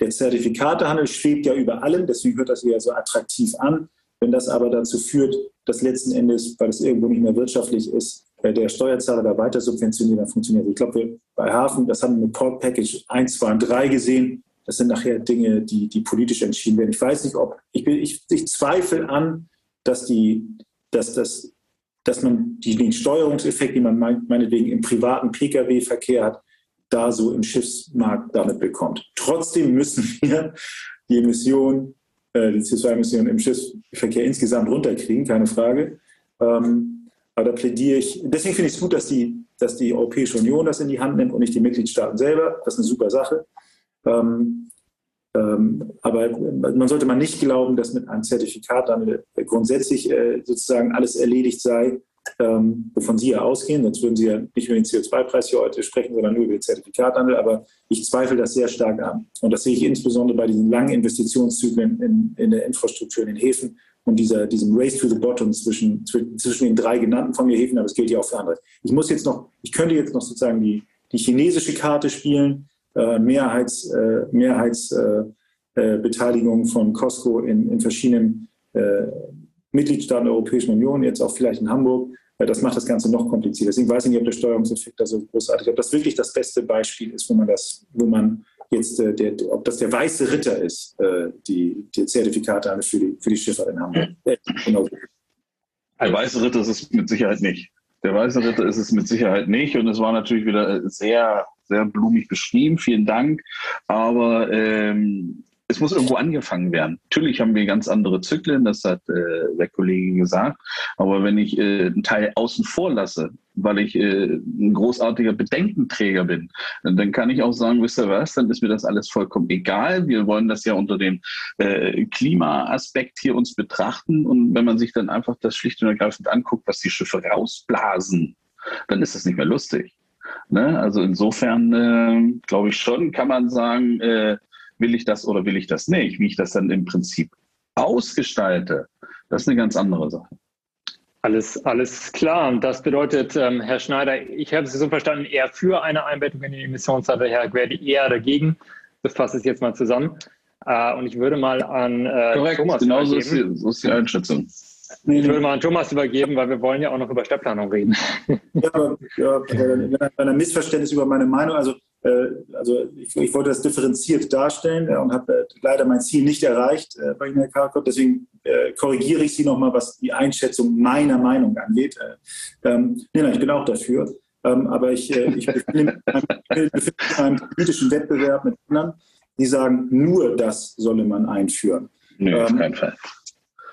Der Zertifikatehandel schwebt ja über allem, deswegen hört das ja so attraktiv an. Wenn das aber dazu führt, dass letzten Endes, weil es irgendwo nicht mehr wirtschaftlich ist, äh, der Steuerzahler da weiter subventioniert, dann funktioniert. Ich glaube, bei Hafen, das haben wir mit Port Package 1, 2 und 3 gesehen, das sind nachher Dinge, die, die politisch entschieden werden. Ich weiß nicht, ob, ich, bin, ich, ich zweifle an, dass, die, dass, das, dass man die, den Steuerungseffekt, den man meinetwegen im privaten Pkw-Verkehr hat, da so im Schiffsmarkt damit bekommt. Trotzdem müssen wir die Emissionen, äh, die CO2-Emissionen im Schiffsverkehr insgesamt runterkriegen, keine Frage. Ähm, aber da plädiere ich, deswegen finde ich es gut, dass die, dass die Europäische Union das in die Hand nimmt und nicht die Mitgliedstaaten selber. Das ist eine super Sache. Ähm, aber man sollte man nicht glauben, dass mit einem Zertifikat dann grundsätzlich äh, sozusagen alles erledigt sei, ähm, wovon Sie ja ausgehen. Sonst würden Sie ja nicht über den CO2-Preis hier heute sprechen, sondern nur über den Zertifikathandel. Aber ich zweifle das sehr stark an. Und das sehe ich insbesondere bei diesen langen Investitionszyklen in, in der Infrastruktur in den Häfen und dieser, diesem Race to the Bottom zwischen, zwischen den drei genannten von mir Häfen, aber es gilt ja auch für andere. Ich muss jetzt noch, ich könnte jetzt noch sozusagen die, die chinesische Karte spielen, äh, Mehrheits, äh, Mehrheitsbeteiligung äh, von Costco in, in verschiedenen Mitgliedstaaten der Europäischen Union, jetzt auch vielleicht in Hamburg. Das macht das Ganze noch komplizierter. Deswegen weiß ich nicht, ob der Steuerungseffekt da so großartig ist. Ob das wirklich das beste Beispiel ist, wo man das, wo man jetzt, äh, der, ob das der weiße Ritter ist, äh, die, die Zertifikate für die, für die Schiffer in Hamburg. genau. Der weiße Ritter ist es mit Sicherheit nicht. Der weiße Ritter ist es mit Sicherheit nicht. Und es war natürlich wieder sehr sehr blumig beschrieben, vielen Dank. Aber ähm, es muss irgendwo angefangen werden. Natürlich haben wir ganz andere Zyklen, das hat äh, der Kollege gesagt. Aber wenn ich äh, einen Teil außen vor lasse, weil ich äh, ein großartiger Bedenkenträger bin, dann kann ich auch sagen, wisst ihr was, dann ist mir das alles vollkommen egal. Wir wollen das ja unter dem äh, Klimaaspekt hier uns betrachten. Und wenn man sich dann einfach das schlicht und ergreifend anguckt, was die Schiffe rausblasen, dann ist das nicht mehr lustig. Ne? Also insofern äh, glaube ich schon, kann man sagen, äh, will ich das oder will ich das nicht. Wie ich das dann im Prinzip ausgestalte, das ist eine ganz andere Sache. Alles, alles klar. Und das bedeutet, ähm, Herr Schneider, ich habe Sie so verstanden, eher für eine Einbettung in die Emissionsseite, Herr Querdi eher dagegen. Das fasse ich jetzt mal zusammen. Äh, und ich würde mal an äh, Korrekt, Thomas genau so ist, die, so ist die Einschätzung. Nee, ich würde mal an Thomas übergeben, weil wir wollen ja auch noch über Stadtplanung reden. Ja, aber ja, bei einem Missverständnis über meine Meinung, also, äh, also ich, ich, wollte das differenziert darstellen äh, und habe äh, leider mein Ziel nicht erreicht äh, bei Ihnen, Herr Karkott. Deswegen äh, korrigiere ich Sie nochmal, was die Einschätzung meiner Meinung angeht. Äh, ähm, nee, nein, ich bin auch dafür. Ähm, aber ich, äh, ich befinde mich in einem politischen Wettbewerb mit anderen, die sagen, nur das solle man einführen. Nee, auf ähm, keinen Fall.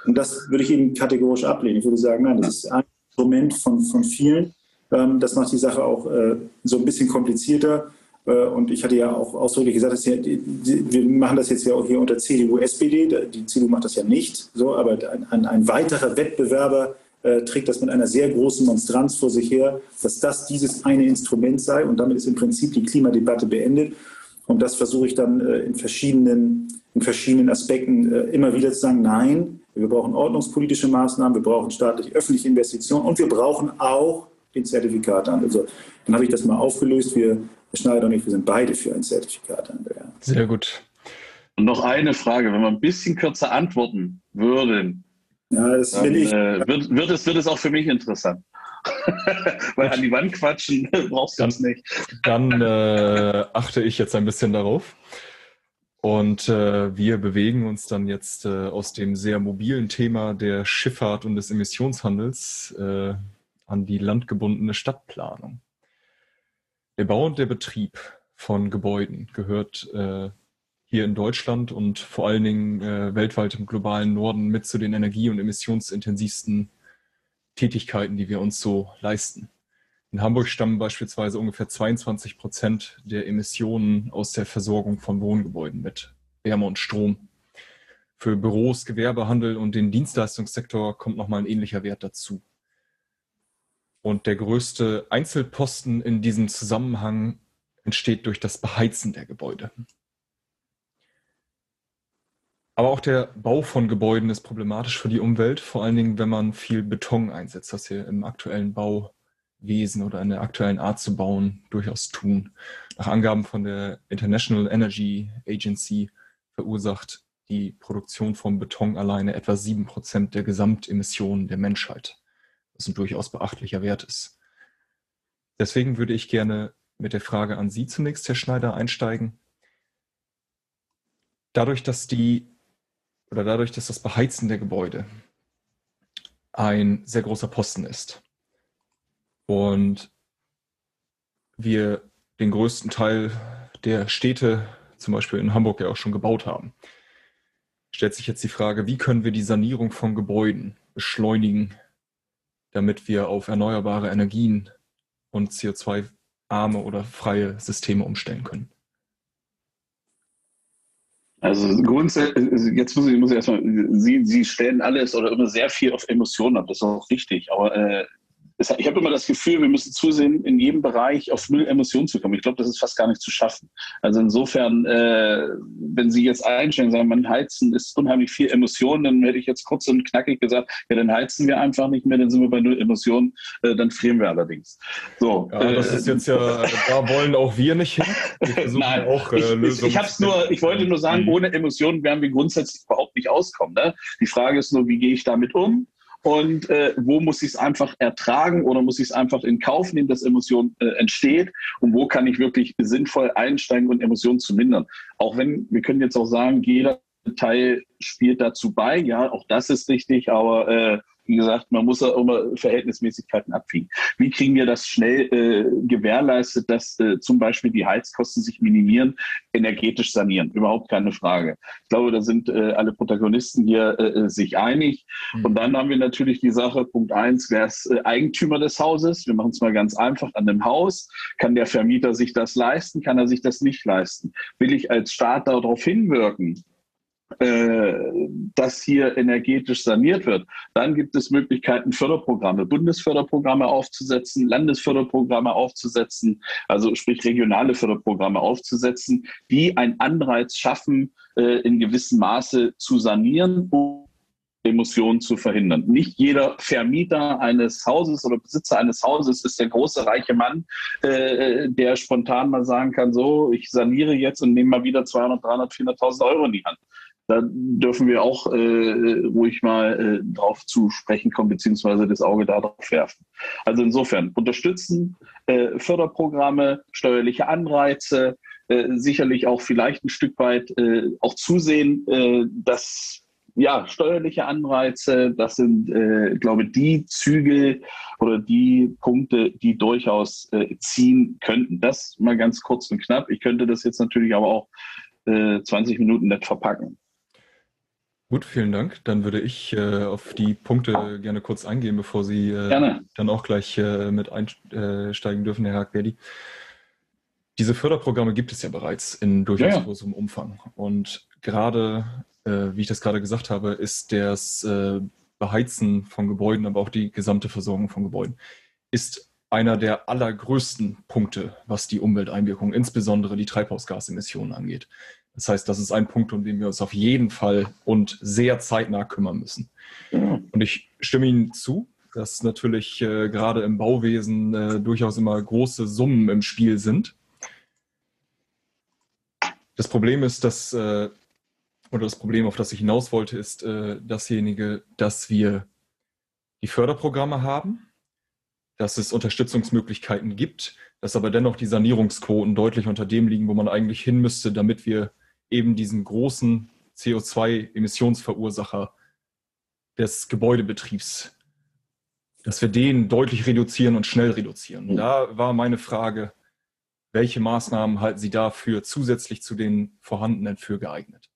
Und das würde ich eben kategorisch ablehnen. Ich würde sagen, nein, das ist ein Instrument von, von vielen. Ähm, das macht die Sache auch äh, so ein bisschen komplizierter. Äh, und ich hatte ja auch ausdrücklich gesagt, dass hier, wir machen das jetzt ja auch hier unter CDU, SPD. Die CDU macht das ja nicht. So, aber ein, ein weiterer Wettbewerber äh, trägt das mit einer sehr großen Monstranz vor sich her, dass das dieses eine Instrument sei. Und damit ist im Prinzip die Klimadebatte beendet. Und das versuche ich dann äh, in, verschiedenen, in verschiedenen Aspekten äh, immer wieder zu sagen, nein, wir brauchen ordnungspolitische Maßnahmen, wir brauchen staatliche öffentliche Investitionen und wir brauchen auch den Zertifikathandel. Also, dann habe ich das mal aufgelöst. Wir, Herr Schneider und ich, wir sind beide für ein Zertifikathandel. Ja. Sehr gut. Und noch eine Frage, wenn wir ein bisschen kürzer antworten würden, Ja, das Dann, ich, äh, wird, wird, es, wird es auch für mich interessant. Weil an die Wand quatschen brauchst du das nicht. Dann äh, achte ich jetzt ein bisschen darauf. Und äh, wir bewegen uns dann jetzt äh, aus dem sehr mobilen Thema der Schifffahrt und des Emissionshandels äh, an die landgebundene Stadtplanung. Der Bau und der Betrieb von Gebäuden gehört äh, hier in Deutschland und vor allen Dingen äh, weltweit im globalen Norden mit zu den energie- und emissionsintensivsten Tätigkeiten, die wir uns so leisten. In Hamburg stammen beispielsweise ungefähr 22 Prozent der Emissionen aus der Versorgung von Wohngebäuden mit Wärme und Strom. Für Büros, Gewerbehandel und den Dienstleistungssektor kommt nochmal ein ähnlicher Wert dazu. Und der größte Einzelposten in diesem Zusammenhang entsteht durch das Beheizen der Gebäude. Aber auch der Bau von Gebäuden ist problematisch für die Umwelt, vor allen Dingen, wenn man viel Beton einsetzt, was wir im aktuellen Bauwesen oder in der aktuellen Art zu bauen durchaus tun. Nach Angaben von der International Energy Agency verursacht die Produktion von Beton alleine etwa sieben Prozent der Gesamtemissionen der Menschheit, was ein durchaus beachtlicher Wert ist. Deswegen würde ich gerne mit der Frage an Sie zunächst, Herr Schneider, einsteigen. Dadurch, dass die oder dadurch, dass das Beheizen der Gebäude ein sehr großer Posten ist und wir den größten Teil der Städte, zum Beispiel in Hamburg, ja auch schon gebaut haben, stellt sich jetzt die Frage, wie können wir die Sanierung von Gebäuden beschleunigen, damit wir auf erneuerbare Energien und CO2-arme oder freie Systeme umstellen können. Also grundsätzlich, also jetzt muss ich, muss ich erstmal, Sie, Sie stellen alles oder immer sehr viel auf Emotionen ab, das ist auch richtig. Aber äh, ich habe immer das Gefühl, wir müssen zusehen, in jedem Bereich auf null Emotionen zu kommen. Ich glaube, das ist fast gar nicht zu schaffen. Also insofern, äh, wenn Sie jetzt einstellen, sagen, man heizen ist unheimlich viel Emotionen, dann hätte ich jetzt kurz und knackig gesagt, ja, dann heizen wir einfach nicht mehr, dann sind wir bei null Emotionen, äh, dann frieren wir allerdings. So, ja, das äh, ist jetzt ja, da wollen auch wir nicht hin. Nein, auch, äh, ich, ich, ich hab's nur, ich wollte nur sagen, ohne Emotionen werden wir grundsätzlich überhaupt nicht auskommen. Ne? Die Frage ist nur, wie gehe ich damit um? Und äh, wo muss ich es einfach ertragen oder muss ich es einfach in Kauf nehmen, dass Emotion äh, entsteht und wo kann ich wirklich sinnvoll einsteigen und Emotionen zu mindern. Auch wenn, wir können jetzt auch sagen, jeder Teil spielt dazu bei, ja, auch das ist richtig, aber äh, wie gesagt, man muss ja immer Verhältnismäßigkeiten abwiegen. Wie kriegen wir das schnell äh, gewährleistet, dass äh, zum Beispiel die Heizkosten sich minimieren, energetisch sanieren? Überhaupt keine Frage. Ich glaube, da sind äh, alle Protagonisten hier äh, äh, sich einig. Mhm. Und dann haben wir natürlich die Sache, Punkt eins, wer ist äh, Eigentümer des Hauses? Wir machen es mal ganz einfach an dem Haus. Kann der Vermieter sich das leisten? Kann er sich das nicht leisten? Will ich als Staat darauf hinwirken, dass hier energetisch saniert wird. Dann gibt es Möglichkeiten, Förderprogramme, Bundesförderprogramme aufzusetzen, Landesförderprogramme aufzusetzen, also sprich regionale Förderprogramme aufzusetzen, die einen Anreiz schaffen, äh, in gewissem Maße zu sanieren, um Emissionen zu verhindern. Nicht jeder Vermieter eines Hauses oder Besitzer eines Hauses ist der große reiche Mann, äh, der spontan mal sagen kann, so, ich saniere jetzt und nehme mal wieder 200, 300, 400.000 Euro in die Hand da dürfen wir auch äh, ruhig mal äh, drauf zu sprechen kommen, beziehungsweise das Auge darauf werfen. Also insofern unterstützen, äh, Förderprogramme, steuerliche Anreize, äh, sicherlich auch vielleicht ein Stück weit äh, auch zusehen, äh, dass ja, steuerliche Anreize, das sind, äh, glaube die Zügel oder die Punkte, die durchaus äh, ziehen könnten. Das mal ganz kurz und knapp. Ich könnte das jetzt natürlich aber auch äh, 20 Minuten nett verpacken. Gut, vielen Dank. Dann würde ich äh, auf die Punkte gerne kurz eingehen, bevor Sie äh, dann auch gleich äh, mit einsteigen dürfen, Herr Hagverdi. Diese Förderprogramme gibt es ja bereits in durchaus ja, ja. großem Umfang. Und gerade, äh, wie ich das gerade gesagt habe, ist das äh, Beheizen von Gebäuden, aber auch die gesamte Versorgung von Gebäuden, ist einer der allergrößten Punkte, was die Umwelteinwirkung, insbesondere die Treibhausgasemissionen angeht. Das heißt, das ist ein Punkt, um den wir uns auf jeden Fall und sehr zeitnah kümmern müssen. Und ich stimme Ihnen zu, dass natürlich äh, gerade im Bauwesen äh, durchaus immer große Summen im Spiel sind. Das Problem ist, dass äh, oder das Problem, auf das ich hinaus wollte, ist äh, dasjenige, dass wir die Förderprogramme haben, dass es Unterstützungsmöglichkeiten gibt, dass aber dennoch die Sanierungsquoten deutlich unter dem liegen, wo man eigentlich hin müsste, damit wir eben diesen großen CO2-Emissionsverursacher des Gebäudebetriebs, dass wir den deutlich reduzieren und schnell reduzieren. Mhm. Da war meine Frage, welche Maßnahmen halten Sie dafür zusätzlich zu den vorhandenen für geeignet?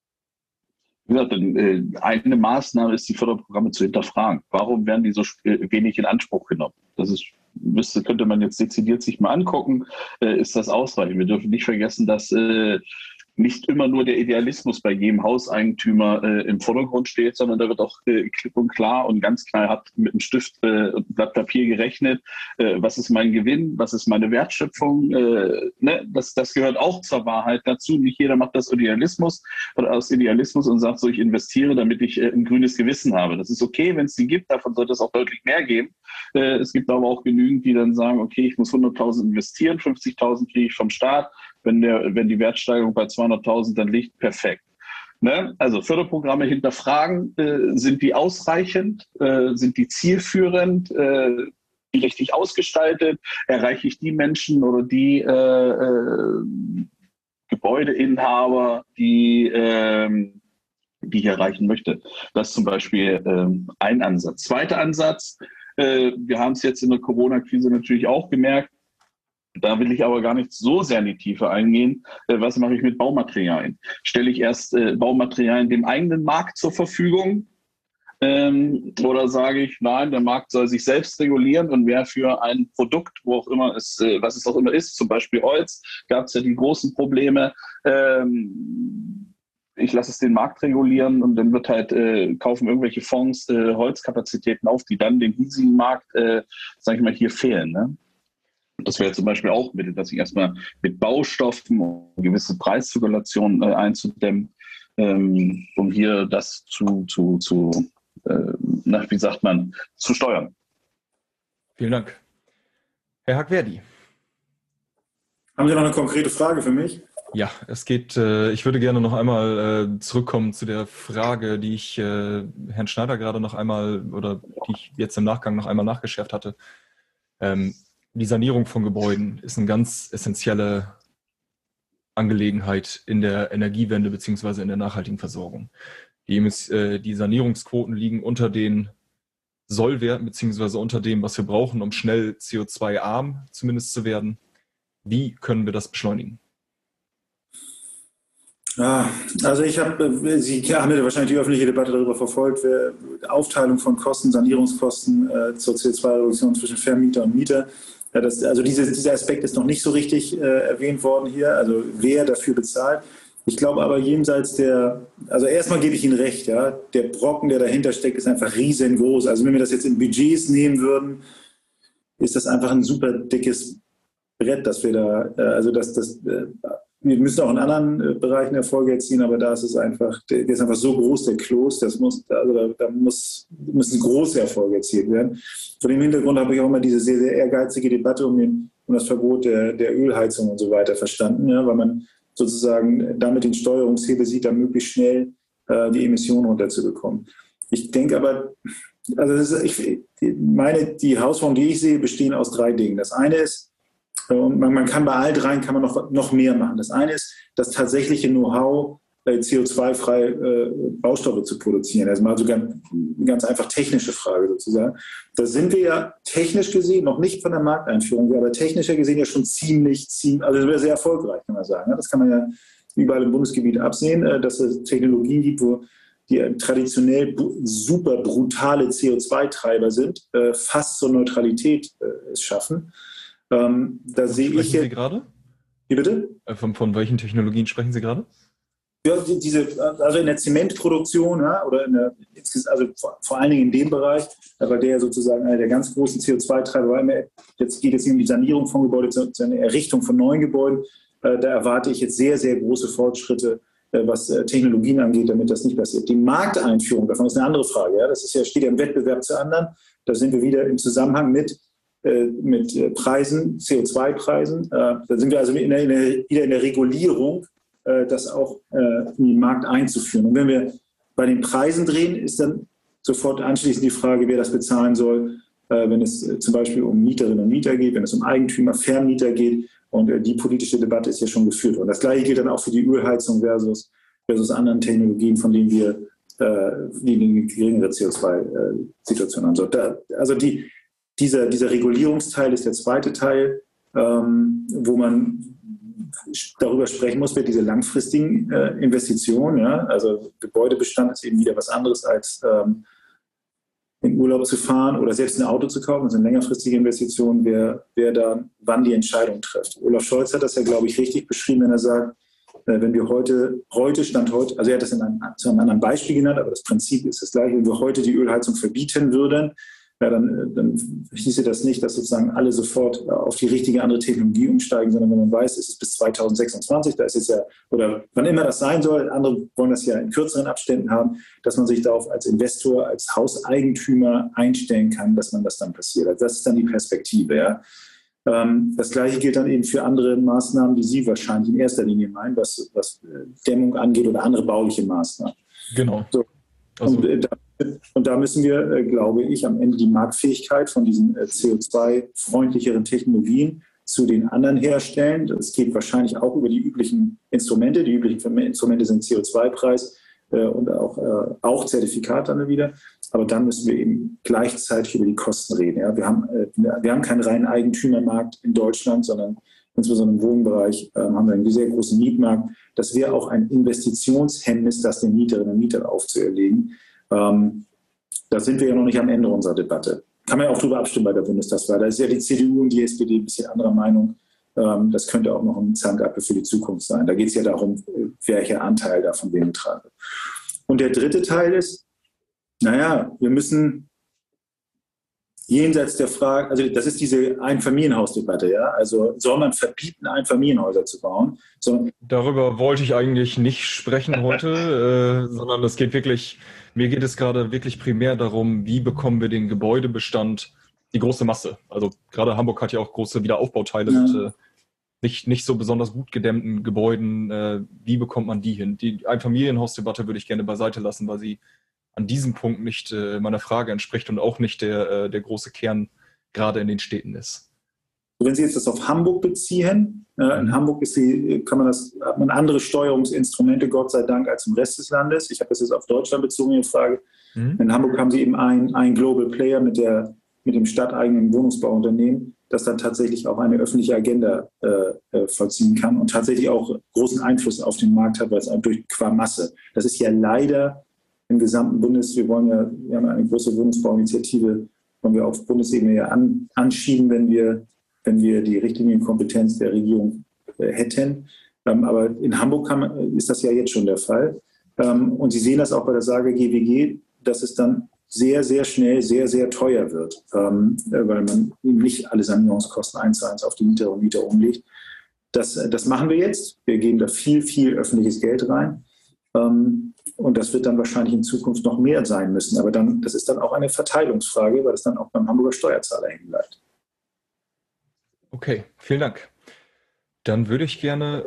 Wie gesagt, äh, eine Maßnahme ist, die Förderprogramme zu hinterfragen. Warum werden die so äh, wenig in Anspruch genommen? Das ist, müsste, könnte man jetzt dezidiert sich mal angucken. Äh, ist das ausreichend? Wir dürfen nicht vergessen, dass nicht immer nur der Idealismus bei jedem Hauseigentümer äh, im Vordergrund steht, sondern da wird auch äh, klipp und klar und ganz knallhart mit einem Stift äh, Blatt Papier gerechnet, äh, was ist mein Gewinn, was ist meine Wertschöpfung. Äh, ne? das, das gehört auch zur Wahrheit dazu. Nicht jeder macht das Idealismus oder aus Idealismus und sagt so, ich investiere, damit ich äh, ein grünes Gewissen habe. Das ist okay, wenn es die gibt, davon sollte es auch deutlich mehr geben. Äh, es gibt aber auch genügend, die dann sagen, okay, ich muss 100.000 investieren, 50.000 kriege ich vom Staat, wenn, der, wenn die Wertsteigerung bei 200.000 dann liegt, perfekt. Ne? Also Förderprogramme hinterfragen, äh, sind die ausreichend, äh, sind die zielführend, äh, richtig ausgestaltet, erreiche ich die Menschen oder die äh, äh, Gebäudeinhaber, die, ähm, die ich erreichen möchte. Das ist zum Beispiel ähm, ein Ansatz. Zweiter Ansatz, äh, wir haben es jetzt in der Corona-Krise natürlich auch gemerkt, da will ich aber gar nicht so sehr in die Tiefe eingehen. Äh, was mache ich mit Baumaterialien? Stelle ich erst äh, Baumaterialien dem eigenen Markt zur Verfügung? Ähm, oder sage ich, nein, der Markt soll sich selbst regulieren und wer für ein Produkt, wo auch immer es, äh, was es auch immer ist, zum Beispiel Holz, gab es ja die großen Probleme. Ähm, ich lasse es den Markt regulieren und dann wird halt, kaufen irgendwelche Fonds Holzkapazitäten auf, die dann den hiesigen Markt, äh, sage ich mal, hier fehlen. Ne? Das wäre zum Beispiel auch Mittel, dass ich erstmal mit Baustoffen um gewisse Preiszirkulationen äh, einzudämmen, ähm, um hier das zu, zu, zu äh, na, wie sagt man, zu steuern. Vielen Dank. Herr Hackverdi. Haben Sie noch eine konkrete Frage für mich? Ja, es geht, äh, ich würde gerne noch einmal äh, zurückkommen zu der Frage, die ich äh, Herrn Schneider gerade noch einmal oder die ich jetzt im Nachgang noch einmal nachgeschärft hatte. Ähm, die Sanierung von Gebäuden ist eine ganz essentielle Angelegenheit in der Energiewende beziehungsweise in der nachhaltigen Versorgung. Die, äh, die Sanierungsquoten liegen unter den Sollwerten beziehungsweise unter dem, was wir brauchen, um schnell CO2-arm zumindest zu werden. Wie können wir das beschleunigen? Ja, also ich habe, äh, Sie haben ja wahrscheinlich die öffentliche Debatte darüber verfolgt, Aufteilung von Kosten, Sanierungskosten äh, zur CO2-Reduktion zwischen Vermieter und Mieter. Ja, das, also diese, dieser Aspekt ist noch nicht so richtig äh, erwähnt worden hier, also wer dafür bezahlt. Ich glaube aber jenseits der, also erstmal gebe ich Ihnen recht, ja, der Brocken, der dahinter steckt, ist einfach riesengroß. Also wenn wir das jetzt in Budgets nehmen würden, ist das einfach ein super dickes Brett, dass wir da, äh, also dass das äh, wir müssen auch in anderen äh, Bereichen Erfolge erzielen, aber da ist es einfach, der, ist einfach so groß, der Kloß, das muss, also da, da muss, müssen große Erfolge erzielt werden. Vor dem Hintergrund habe ich auch immer diese sehr, sehr ehrgeizige Debatte um, den, um das Verbot der, der Ölheizung und so weiter verstanden, ja, weil man sozusagen damit den Steuerungshebel sieht, da möglichst schnell äh, die Emissionen runterzubekommen. Ich denke aber, also ist, ich meine, die Herausforderungen, die ich sehe, bestehen aus drei Dingen. Das eine ist, man, man, kann bei all dreien kann man noch, noch mehr machen. Das eine ist das tatsächliche Know-how, äh, CO2-freie äh, Baustoffe zu produzieren. Das ist mal so ganz, ganz einfach technische Frage sozusagen. Da sind wir ja technisch gesehen, noch nicht von der Markteinführung, aber technischer gesehen ja schon ziemlich, ziemlich also sehr erfolgreich, kann man sagen. Das kann man ja überall im Bundesgebiet absehen, äh, dass es Technologien gibt, wo die traditionell super brutale CO2-Treiber sind, fast zur Neutralität es schaffen. Ähm, da sehe ich. Sprechen Sie gerade? Wie bitte? Äh, von, von welchen Technologien sprechen Sie gerade? Ja, diese, also in der Zementproduktion ja, oder in der, also vor, vor, allen Dingen in dem Bereich, weil der sozusagen einer der ganz großen CO2-Treiber war. Jetzt geht es um die Sanierung von Gebäuden, zur Errichtung von neuen Gebäuden. Äh, da erwarte ich jetzt sehr, sehr große Fortschritte, äh, was Technologien angeht, damit das nicht passiert. Die Markteinführung davon ist eine andere Frage. Ja. Das ist ja, steht ja im Wettbewerb zu anderen. Da sind wir wieder im Zusammenhang mit äh, mit äh, Preisen, CO2-Preisen. Äh, da sind wir also in der, wieder in der Regulierung äh, das auch äh, in den Markt einzuführen. Und wenn wir bei den Preisen drehen, ist dann sofort anschließend die Frage, wer das bezahlen soll, äh, wenn es äh, zum Beispiel um Mieterinnen und Mieter geht, wenn es um Eigentümer, Vermieter geht. Und äh, die politische Debatte ist ja schon geführt. Und das Gleiche gilt dann auch für die Ölheizung versus, versus anderen Technologien, von denen wir die eine geringere CO2-Situation haben. Also die, dieser, dieser Regulierungsteil ist der zweite Teil, ähm, wo man darüber sprechen muss, wer diese langfristigen äh, Investitionen, ja, also Gebäudebestand ist eben wieder was anderes als ähm, in Urlaub zu fahren oder selbst ein Auto zu kaufen, das sind längerfristige Investitionen, wer, wer da wann die Entscheidung trifft. Olaf Scholz hat das ja, glaube ich, richtig beschrieben, wenn er sagt, äh, wenn wir heute, heute Stand heute, also er hat das in einem, zu einem anderen Beispiel genannt, aber das Prinzip ist das gleiche, wenn wir heute die Ölheizung verbieten würden, ja, dann, dann hieße das nicht, dass sozusagen alle sofort äh, auf die richtige andere Technologie umsteigen, sondern wenn man weiß, es ist bis 2026, da ist es ja, oder wann immer das sein soll, andere wollen das ja in kürzeren Abständen haben, dass man sich darauf als Investor, als Hauseigentümer einstellen kann, dass man das dann passiert. Also das ist dann die Perspektive. Ja. Ähm, das Gleiche gilt dann eben für andere Maßnahmen, die Sie wahrscheinlich in erster Linie meinen, was, was äh, Dämmung angeht oder andere bauliche Maßnahmen. Genau. So. Also, und, äh, da, und, da, müssen wir, äh, glaube ich, am Ende die Marktfähigkeit von diesen äh, CO2-freundlicheren Technologien zu den anderen herstellen. Das geht wahrscheinlich auch über die üblichen Instrumente. Die üblichen Instrumente sind CO2-Preis äh, und auch, auch Zertifikat dann wieder. Aber dann müssen wir eben gleichzeitig über die Kosten reden. Ja? Wir, haben, wir haben keinen reinen Eigentümermarkt in Deutschland, sondern insbesondere im Wohnbereich ähm, haben wir einen sehr großen Mietmarkt. Das wäre auch ein Investitionshemmnis, das den Mieterinnen und Mietern aufzuerlegen. Ähm, da sind wir ja noch nicht am Ende unserer Debatte. Kann man ja auch darüber abstimmen bei der Bundestagswahl. Da ist ja die CDU und die SPD ein bisschen anderer Meinung. Ähm, das könnte auch noch ein Zankapfel für die Zukunft sein. Da geht es ja darum, welcher Anteil davon wir betragen. Und der dritte Teil ist, naja, wir müssen jenseits der Frage, also das ist diese Einfamilienhausdebatte, ja. Also soll man verbieten, Einfamilienhäuser zu bauen? So, Darüber wollte ich eigentlich nicht sprechen heute, äh, sondern es geht wirklich, mir geht es gerade wirklich primär darum, wie bekommen wir den Gebäudebestand, die große Masse. Also gerade Hamburg hat ja auch große Wiederaufbauteile ja. mit äh, nicht, nicht so besonders gut gedämmten Gebäuden. Äh, wie bekommt man die hin? Die Einfamilienhausdebatte würde ich gerne beiseite lassen, weil sie an diesem Punkt nicht äh, meiner Frage entspricht und auch nicht der, äh, der große Kern gerade in den Städten ist. Wenn Sie jetzt das auf Hamburg beziehen, äh, in Hamburg ist die, kann man das, hat man andere Steuerungsinstrumente, Gott sei Dank, als im Rest des Landes. Ich habe das jetzt auf Deutschland bezogen, die Frage. Mhm. In Hamburg haben Sie eben einen, einen Global Player mit, der, mit dem stadteigenen Wohnungsbauunternehmen, das dann tatsächlich auch eine öffentliche Agenda äh, äh, vollziehen kann und tatsächlich auch großen Einfluss auf den Markt hat, weil es durch qua Masse. Das ist ja leider im gesamten Bundes, wir wollen ja, wir haben eine große Wohnungsbauinitiative, wollen wir auf Bundesebene ja an, anschieben, wenn wir, wenn wir die Richtlinienkompetenz der Regierung äh, hätten. Ähm, aber in Hamburg man, ist das ja jetzt schon der Fall. Ähm, und Sie sehen das auch bei der Sage GWG, dass es dann sehr, sehr schnell sehr, sehr teuer wird, ähm, weil man eben nicht alle Sanierungskosten eins zu eins auf die Mieter und Mieter umlegt. Das, das machen wir jetzt. Wir geben da viel, viel öffentliches Geld rein. Ähm, und das wird dann wahrscheinlich in Zukunft noch mehr sein müssen. Aber dann, das ist dann auch eine Verteilungsfrage, weil es dann auch beim Hamburger Steuerzahler hängen bleibt. Okay, vielen Dank. Dann würde ich gerne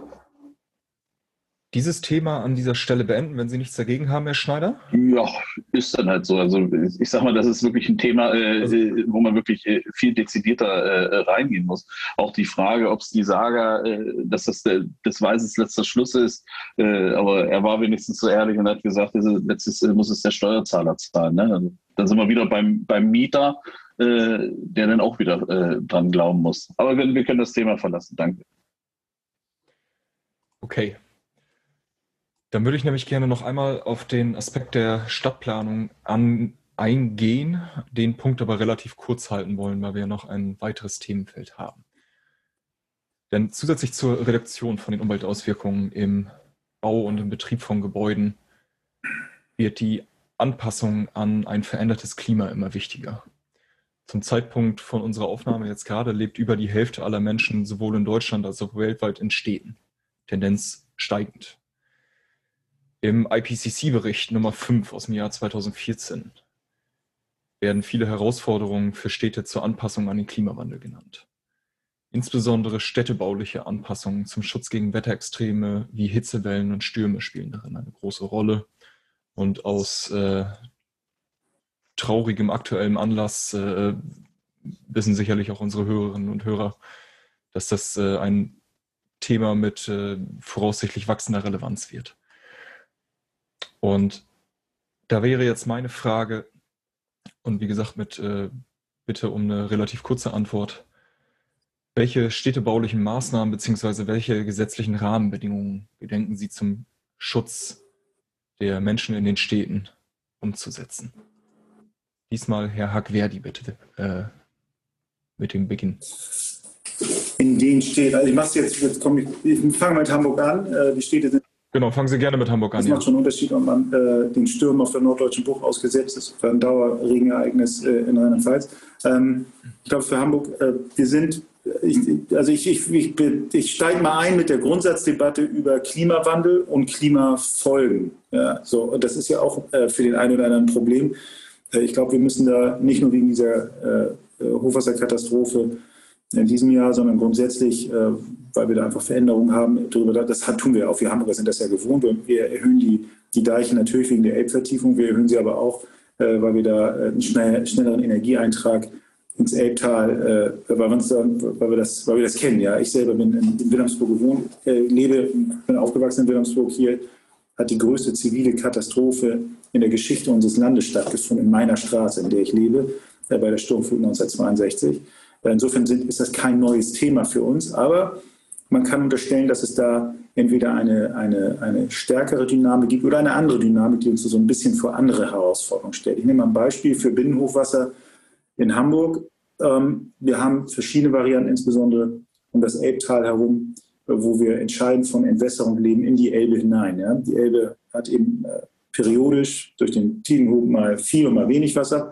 dieses Thema an dieser Stelle beenden, wenn Sie nichts dagegen haben, Herr Schneider? Ja, ist dann halt so. Also ich sage mal, das ist wirklich ein Thema, äh, also, wo man wirklich äh, viel dezidierter äh, reingehen muss. Auch die Frage, ob es die Saga, äh, dass das der, des Weises letzter Schluss ist, äh, aber er war wenigstens so ehrlich und hat gesagt, letztes äh, muss es der Steuerzahler zahlen. Ne? Also, dann sind wir wieder beim, beim Mieter, der dann auch wieder dran glauben muss. Aber wir, wir können das Thema verlassen. Danke. Okay, dann würde ich nämlich gerne noch einmal auf den Aspekt der Stadtplanung an, eingehen, den Punkt aber relativ kurz halten wollen, weil wir noch ein weiteres Themenfeld haben. Denn zusätzlich zur Reduktion von den Umweltauswirkungen im Bau und im Betrieb von Gebäuden wird die Anpassung an ein verändertes Klima immer wichtiger. Zum Zeitpunkt von unserer Aufnahme jetzt gerade lebt über die Hälfte aller Menschen sowohl in Deutschland als auch weltweit in Städten. Tendenz steigend. Im IPCC-Bericht Nummer 5 aus dem Jahr 2014 werden viele Herausforderungen für Städte zur Anpassung an den Klimawandel genannt. Insbesondere städtebauliche Anpassungen zum Schutz gegen Wetterextreme wie Hitzewellen und Stürme spielen darin eine große Rolle. Und aus äh, traurigem aktuellem Anlass äh, wissen sicherlich auch unsere Hörerinnen und Hörer, dass das äh, ein Thema mit äh, voraussichtlich wachsender Relevanz wird. Und da wäre jetzt meine Frage, und wie gesagt, mit äh, Bitte um eine relativ kurze Antwort. Welche städtebaulichen Maßnahmen bzw. welche gesetzlichen Rahmenbedingungen gedenken Sie zum Schutz der Menschen in den Städten umzusetzen? Diesmal Herr Hackverdi, bitte, äh, mit dem Beginn. In den Städten, also ich mache jetzt, jetzt komme ich, ich fange mit Hamburg an. Äh, die Städte sind Genau, fangen Sie gerne mit Hamburg an. Es macht schon einen Unterschied, ob man äh, den Stürmen auf der norddeutschen Bucht ausgesetzt ist, für ein Dauerregenereignis äh, in Rheinland-Pfalz. Ähm, ich glaube, für Hamburg, äh, wir sind, ich, also ich, ich, ich, ich steige mal ein mit der Grundsatzdebatte über Klimawandel und Klimafolgen. Ja, so, und das ist ja auch äh, für den einen oder anderen ein Problem. Äh, ich glaube, wir müssen da nicht nur wegen dieser äh, Hochwasserkatastrophe in diesem Jahr, sondern grundsätzlich, äh, weil wir da einfach Veränderungen haben. Darüber, das tun wir auch. Wir Hamburger sind das ja gewohnt. Wir erhöhen die, die Deiche natürlich wegen der Elbvertiefung. Wir erhöhen sie aber auch, äh, weil wir da einen schnell, schnelleren Energieeintrag ins Elbtal, äh, weil, weil, wir das, weil wir das kennen. Ja, ich selber bin in, Wilhelmsburg gewohnt, lebe, bin aufgewachsen in Wilhelmsburg. Hier hat die größte zivile Katastrophe in der Geschichte unseres Landes stattgefunden, in meiner Straße, in der ich lebe, bei der Sturmflut 1962. Insofern sind, ist das kein neues Thema für uns, aber man kann unterstellen, dass es da entweder eine, eine, eine stärkere Dynamik gibt oder eine andere Dynamik, die uns so ein bisschen vor andere Herausforderungen stellt. Ich nehme ein Beispiel für Binnenhochwasser in Hamburg. Ähm, wir haben verschiedene Varianten, insbesondere um das Elbtal herum, wo wir entscheidend von Entwässerung leben in die Elbe hinein. Die Elbe hat eben äh, periodisch durch den Tidenhub mal viel und mal wenig Wasser.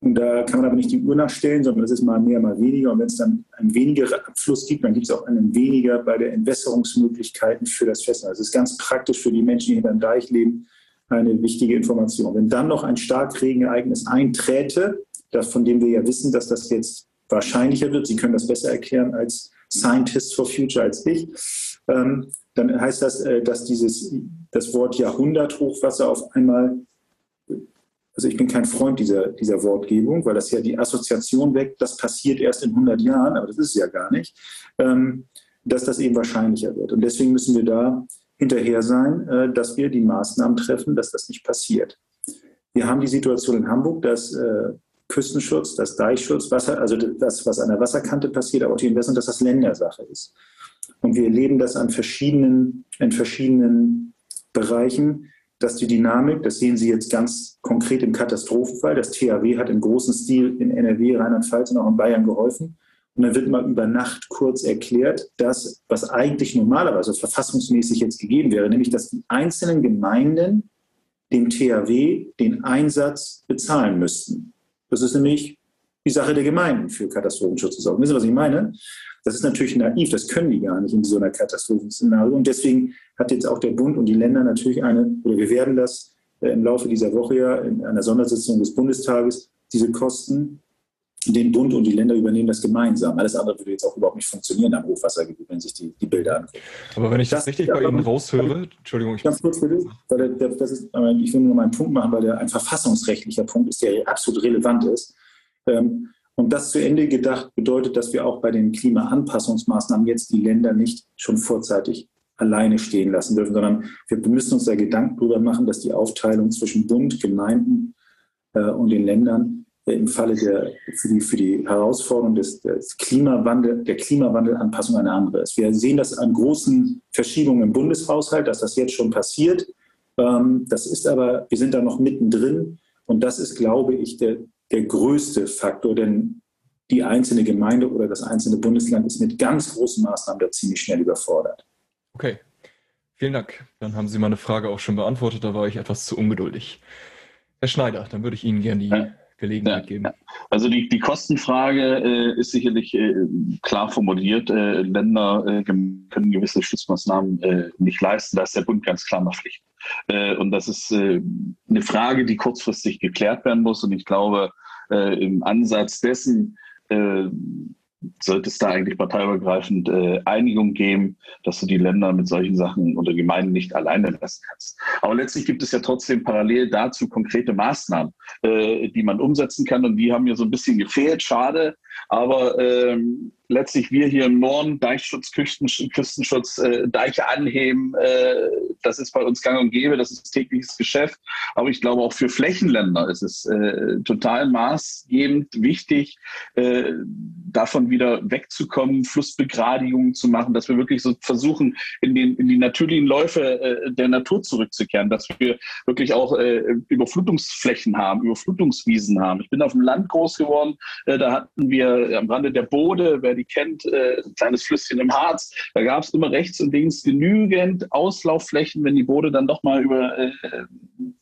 Und da kann man aber nicht die Uhr nachstellen, sondern es ist mal mehr, mal weniger. Und wenn es dann einen weniger Abfluss gibt, dann gibt es auch einen weniger bei der Entwässerungsmöglichkeiten für das Festland. Das ist ganz praktisch für die Menschen, die hinter dem Deich leben, eine wichtige Information. Wenn dann noch ein Starkregenereignis einträte, das, von dem wir ja wissen, dass das jetzt wahrscheinlicher wird, Sie können das besser erklären als Scientist for Future als ich, ähm, dann heißt das, äh, dass dieses, das Wort Jahrhunderthochwasser auf einmal also ich bin kein Freund dieser, dieser Wortgebung, weil das ja die Assoziation weckt, das passiert erst in 100 Jahren, aber das ist es ja gar nicht, ähm, dass das eben wahrscheinlicher wird. Und deswegen müssen wir da hinterher sein, äh, dass wir die Maßnahmen treffen, dass das nicht passiert. Wir haben die Situation in Hamburg, dass äh, Küstenschutz, das Deichschutz, Wasser, also das, was an der Wasserkante passiert, aber auch die Entwässerung, dass das Ländersache ist. Und wir erleben das an verschiedenen, in verschiedenen Bereichen dass die Dynamik, das sehen Sie jetzt ganz konkret im Katastrophenfall, das THW hat im großen Stil in NRW, Rheinland-Pfalz und auch in Bayern geholfen. Und dann wird mal über Nacht kurz erklärt, dass, was eigentlich normalerweise verfassungsmäßig jetzt gegeben wäre, nämlich dass die einzelnen Gemeinden dem THW den Einsatz bezahlen müssten. Das ist nämlich die Sache der Gemeinden für Katastrophenschutz zu sorgen. Wissen Sie, was ich meine? Das ist natürlich naiv, das können die gar nicht in so einer Katastrophenszenario. Und deswegen hat jetzt auch der Bund und die Länder natürlich eine, oder wir werden das äh, im Laufe dieser Woche ja in einer Sondersitzung des Bundestages, diese Kosten, den Bund und die Länder übernehmen das gemeinsam. Alles andere würde jetzt auch überhaupt nicht funktionieren am Hochwassergebiet, wenn sich die, die Bilder angucken. Aber wenn ich das, das richtig bei Ihnen raushöre, Entschuldigung, ich ganz kurz bitte, weil der, das ist, ich will nur mal einen Punkt machen, weil der ein verfassungsrechtlicher Punkt ist, der absolut relevant ist. Ähm, und das zu Ende gedacht bedeutet, dass wir auch bei den Klimaanpassungsmaßnahmen jetzt die Länder nicht schon vorzeitig alleine stehen lassen dürfen, sondern wir müssen uns da Gedanken darüber machen, dass die Aufteilung zwischen Bund, Gemeinden äh, und den Ländern äh, im Falle der, für, die, für die Herausforderung des, des Klimawandel, der Klimawandelanpassung eine andere ist. Wir sehen das an großen Verschiebungen im Bundeshaushalt, dass das jetzt schon passiert. Ähm, das ist aber, wir sind da noch mittendrin. Und das ist, glaube ich, der, der größte Faktor, denn die einzelne Gemeinde oder das einzelne Bundesland ist mit ganz großen Maßnahmen da ziemlich schnell überfordert. Okay, vielen Dank. Dann haben Sie meine Frage auch schon beantwortet, da war ich etwas zu ungeduldig. Herr Schneider, dann würde ich Ihnen gerne die ja. Gelegenheit ja, geben. Ja. Also die, die Kostenfrage äh, ist sicherlich äh, klar formuliert. Äh, Länder äh, können gewisse Schutzmaßnahmen äh, nicht leisten. Da ist der Bund ganz klar noch Pflicht. Äh, und das ist eine Frage, die kurzfristig geklärt werden muss. Und ich glaube, im Ansatz dessen sollte es da eigentlich parteiübergreifend äh, Einigung geben, dass du die Länder mit solchen Sachen oder Gemeinden nicht alleine lassen kannst. Aber letztlich gibt es ja trotzdem parallel dazu konkrete Maßnahmen, äh, die man umsetzen kann und die haben mir so ein bisschen gefehlt. Schade, aber ähm, letztlich wir hier im Norden, Deichschutz, Küsten, Küstenschutz, äh, Deiche anheben, äh, das ist bei uns gang und gäbe, das ist tägliches Geschäft. Aber ich glaube auch für Flächenländer ist es äh, total maßgebend wichtig, äh, davon wieder wegzukommen, Flussbegradigungen zu machen, dass wir wirklich so versuchen, in, den, in die natürlichen Läufe äh, der Natur zurückzukehren, dass wir wirklich auch äh, Überflutungsflächen haben, Überflutungswiesen haben. Ich bin auf dem Land groß geworden, äh, da hatten wir am Rande der Bode, die kennt, äh, ein kleines Flüsschen im Harz. Da gab es immer rechts und links genügend Auslaufflächen, wenn die Boote dann doch mal über äh,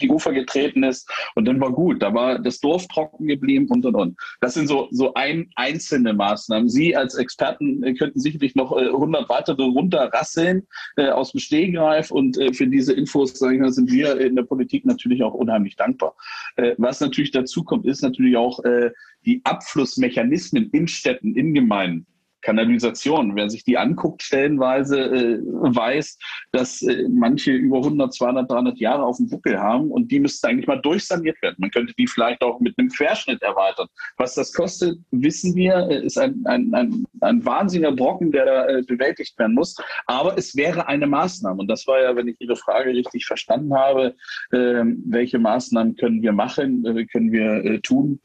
die Ufer getreten ist. Und dann war gut. Da war das Dorf trocken geblieben und und und. Das sind so, so ein, einzelne Maßnahmen. Sie als Experten äh, könnten sicherlich noch äh, 100 weitere runterrasseln äh, aus dem Stehgreif. Und äh, für diese Infos, sage ich mal, sind wir in der Politik natürlich auch unheimlich dankbar. Äh, was natürlich dazu kommt, ist natürlich auch äh, die Abflussmechanismen in Städten, in Gemeinden. Kanalisation. Wer sich die anguckt, stellenweise äh, weiß, dass äh, manche über 100, 200, 300 Jahre auf dem Buckel haben und die müssten eigentlich mal durchsaniert werden. Man könnte die vielleicht auch mit einem Querschnitt erweitern. Was das kostet, wissen wir, äh, ist ein, ein, ein, ein wahnsinniger Brocken, der da äh, bewältigt werden muss. Aber es wäre eine Maßnahme. Und das war ja, wenn ich Ihre Frage richtig verstanden habe, äh, welche Maßnahmen können wir machen, äh, können wir äh, tun,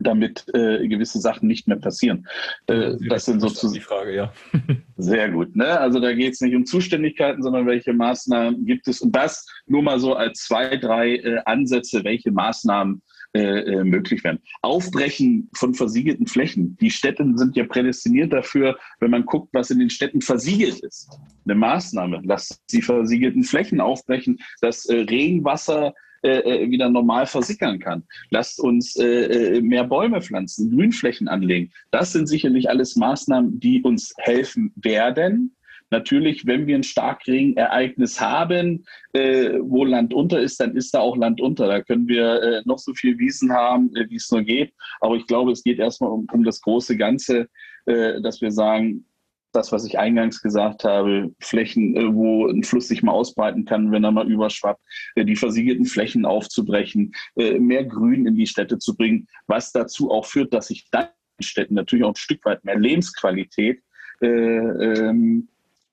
damit äh, gewisse Sachen nicht mehr passieren. Äh, das sind sozusagen die Frage, ja. Sehr gut. Ne? Also da geht es nicht um Zuständigkeiten, sondern welche Maßnahmen gibt es. Und das nur mal so als zwei, drei äh, Ansätze, welche Maßnahmen äh, äh, möglich werden. Aufbrechen von versiegelten Flächen. Die Städte sind ja prädestiniert dafür, wenn man guckt, was in den Städten versiegelt ist. Eine Maßnahme. Lasst die versiegelten Flächen aufbrechen, dass äh, Regenwasser äh, äh, wieder normal versickern kann. Lasst uns äh, äh, mehr Bäume pflanzen, Grünflächen anlegen. Das sind sicherlich alles Maßnahmen, die uns helfen werden. Natürlich, wenn wir ein Starkregenereignis haben, äh, wo Land unter ist, dann ist da auch Land unter. Da können wir äh, noch so viel Wiesen haben, wie es nur geht. Aber ich glaube, es geht erstmal um, um das große Ganze, dass wir sagen, das, was ich eingangs gesagt habe, Flächen, äh, wo ein Fluss sich mal ausbreiten kann, wenn er mal überschwappt, äh, die versiegelten Flächen aufzubrechen, äh, mehr Grün in die Städte zu bringen, was dazu auch führt, dass sich dann in Städten natürlich auch ein Stück weit mehr Lebensqualität äh, ähm,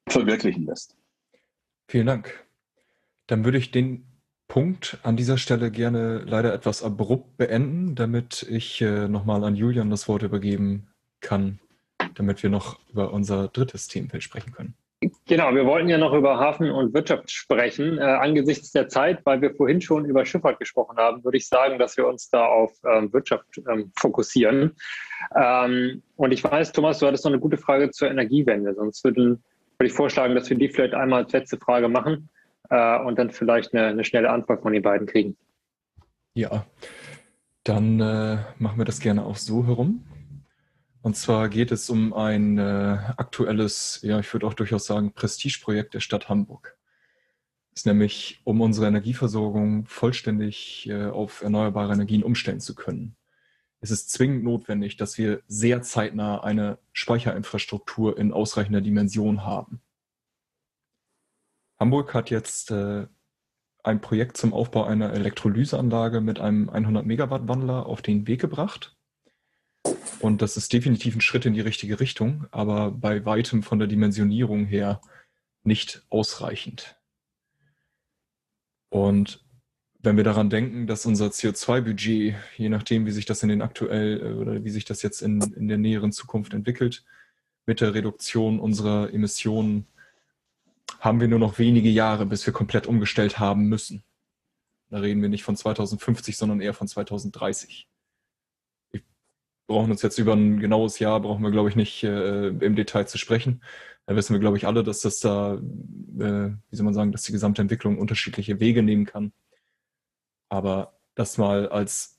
verwirklichen lässt. Vielen Dank. Dann würde ich den Punkt an dieser Stelle gerne leider etwas abrupt beenden, damit ich äh, nochmal an Julian das Wort übergeben kann damit wir noch über unser drittes Themenfeld sprechen können. Genau, wir wollten ja noch über Hafen und Wirtschaft sprechen. Äh, angesichts der Zeit, weil wir vorhin schon über Schifffahrt gesprochen haben, würde ich sagen, dass wir uns da auf ähm, Wirtschaft ähm, fokussieren. Ähm, und ich weiß, Thomas, du hattest noch eine gute Frage zur Energiewende. Sonst würde, würde ich vorschlagen, dass wir die vielleicht einmal als letzte Frage machen äh, und dann vielleicht eine, eine, schnelle Antwort von den beiden kriegen. Ja, dann äh, machen wir das gerne auch so herum. Und zwar geht es um ein äh, aktuelles, ja, ich würde auch durchaus sagen, Prestigeprojekt der Stadt Hamburg. Es ist nämlich, um unsere Energieversorgung vollständig äh, auf erneuerbare Energien umstellen zu können. Es ist zwingend notwendig, dass wir sehr zeitnah eine Speicherinfrastruktur in ausreichender Dimension haben. Hamburg hat jetzt äh, ein Projekt zum Aufbau einer Elektrolyseanlage mit einem 100 Megawatt Wandler auf den Weg gebracht. Und das ist definitiv ein Schritt in die richtige Richtung, aber bei weitem von der Dimensionierung her nicht ausreichend. Und wenn wir daran denken, dass unser CO2-Budget, je nachdem, wie sich das in den aktuell äh, oder wie sich das jetzt in, in der näheren Zukunft entwickelt, mit der Reduktion unserer Emissionen, haben wir nur noch wenige Jahre, bis wir komplett umgestellt haben müssen. Da reden wir nicht von 2050, sondern eher von 2030 brauchen uns jetzt über ein genaues Jahr, brauchen wir, glaube ich, nicht äh, im Detail zu sprechen. Da wissen wir, glaube ich, alle, dass das da, äh, wie soll man sagen, dass die gesamte Entwicklung unterschiedliche Wege nehmen kann. Aber das mal als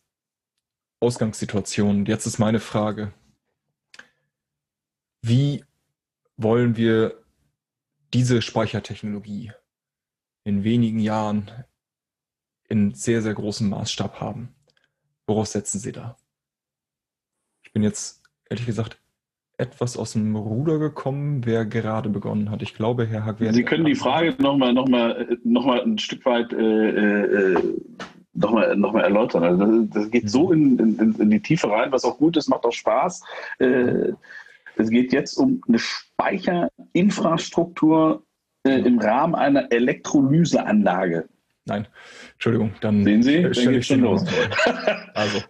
Ausgangssituation. Jetzt ist meine Frage, wie wollen wir diese Speichertechnologie in wenigen Jahren in sehr, sehr großem Maßstab haben? Woraus setzen Sie da? Ich bin jetzt ehrlich gesagt etwas aus dem Ruder gekommen, wer gerade begonnen hat. Ich glaube, Herr Hagwert. Sie können die Frage nochmal noch mal, noch mal ein Stück weit äh, äh, nochmal noch mal erläutern. Also das, geht so in, in, in, die Tiefe rein, was auch gut ist, macht auch Spaß. Äh, es geht jetzt um eine Speicherinfrastruktur äh, im Rahmen einer Elektrolyseanlage. Nein, Entschuldigung, dann sehen Sie, dann stelle ich schon los. also,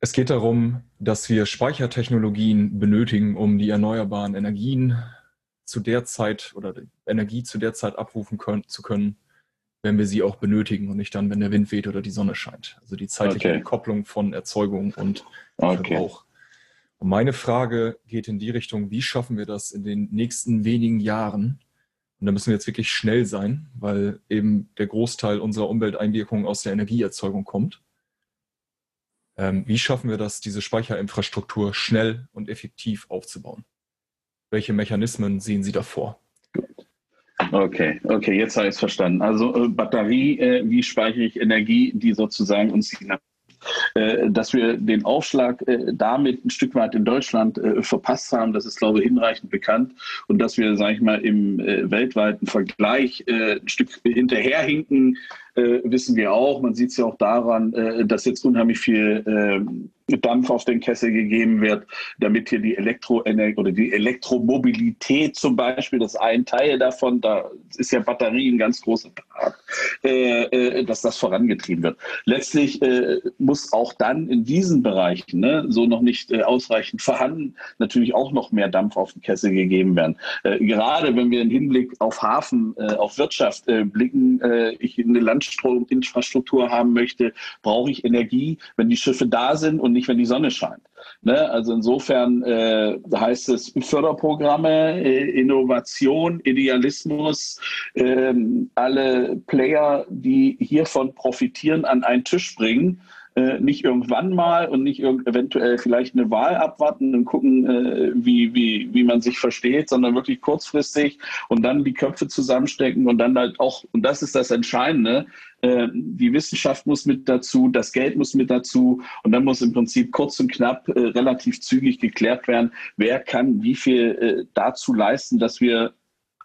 es geht darum, dass wir Speichertechnologien benötigen, um die erneuerbaren Energien zu der Zeit oder Energie zu der Zeit abrufen können, zu können, wenn wir sie auch benötigen und nicht dann, wenn der Wind weht oder die Sonne scheint. Also die zeitliche okay. Kopplung von Erzeugung und okay. Verbrauch. Und meine Frage geht in die Richtung, wie schaffen wir das in den nächsten wenigen Jahren? Und da müssen wir jetzt wirklich schnell sein, weil eben der Großteil unserer Umwelteinwirkungen aus der Energieerzeugung kommt. Ähm, wie schaffen wir das, diese Speicherinfrastruktur schnell und effektiv aufzubauen? Welche Mechanismen sehen Sie davor? Okay, okay, jetzt habe ich es verstanden. Also äh, Batterie, äh, wie speichere ich Energie, die sozusagen uns die äh, dass wir den Aufschlag äh, damit ein Stück weit in Deutschland äh, verpasst haben, das ist, glaube ich, hinreichend bekannt. Und dass wir, sage ich mal, im weltweiten Vergleich ein Stück hinterherhinken, wissen wir auch. Man sieht es ja auch daran, dass jetzt unheimlich viel ähm, Dampf auf den Kessel gegeben wird, damit hier die Elektroenergie oder die Elektromobilität zum Beispiel, das ist ein Teil davon, da ist ja Batterie ein ganz großer Part, äh, äh, dass das vorangetrieben wird. Letztlich äh, muss auch dann in diesen Bereichen, ne, so noch nicht äh, ausreichend vorhanden, natürlich auch noch mehr Dampf auf den Kessel gegeben werden. Äh, gerade wenn wir im Hinblick auf Hafen, äh, auf Wirtschaft blicken, ich eine Landstrominfrastruktur haben möchte, brauche ich Energie, wenn die Schiffe da sind und nicht wenn die Sonne scheint. Ne? Also insofern äh, heißt es Förderprogramme, äh, Innovation, Idealismus, äh, alle Player, die hiervon profitieren, an einen Tisch bringen äh, nicht irgendwann mal und nicht eventuell vielleicht eine Wahl abwarten und gucken, äh, wie, wie, wie man sich versteht, sondern wirklich kurzfristig und dann die Köpfe zusammenstecken und dann halt auch, und das ist das Entscheidende, äh, die Wissenschaft muss mit dazu, das Geld muss mit dazu und dann muss im Prinzip kurz und knapp äh, relativ zügig geklärt werden, wer kann wie viel äh, dazu leisten, dass wir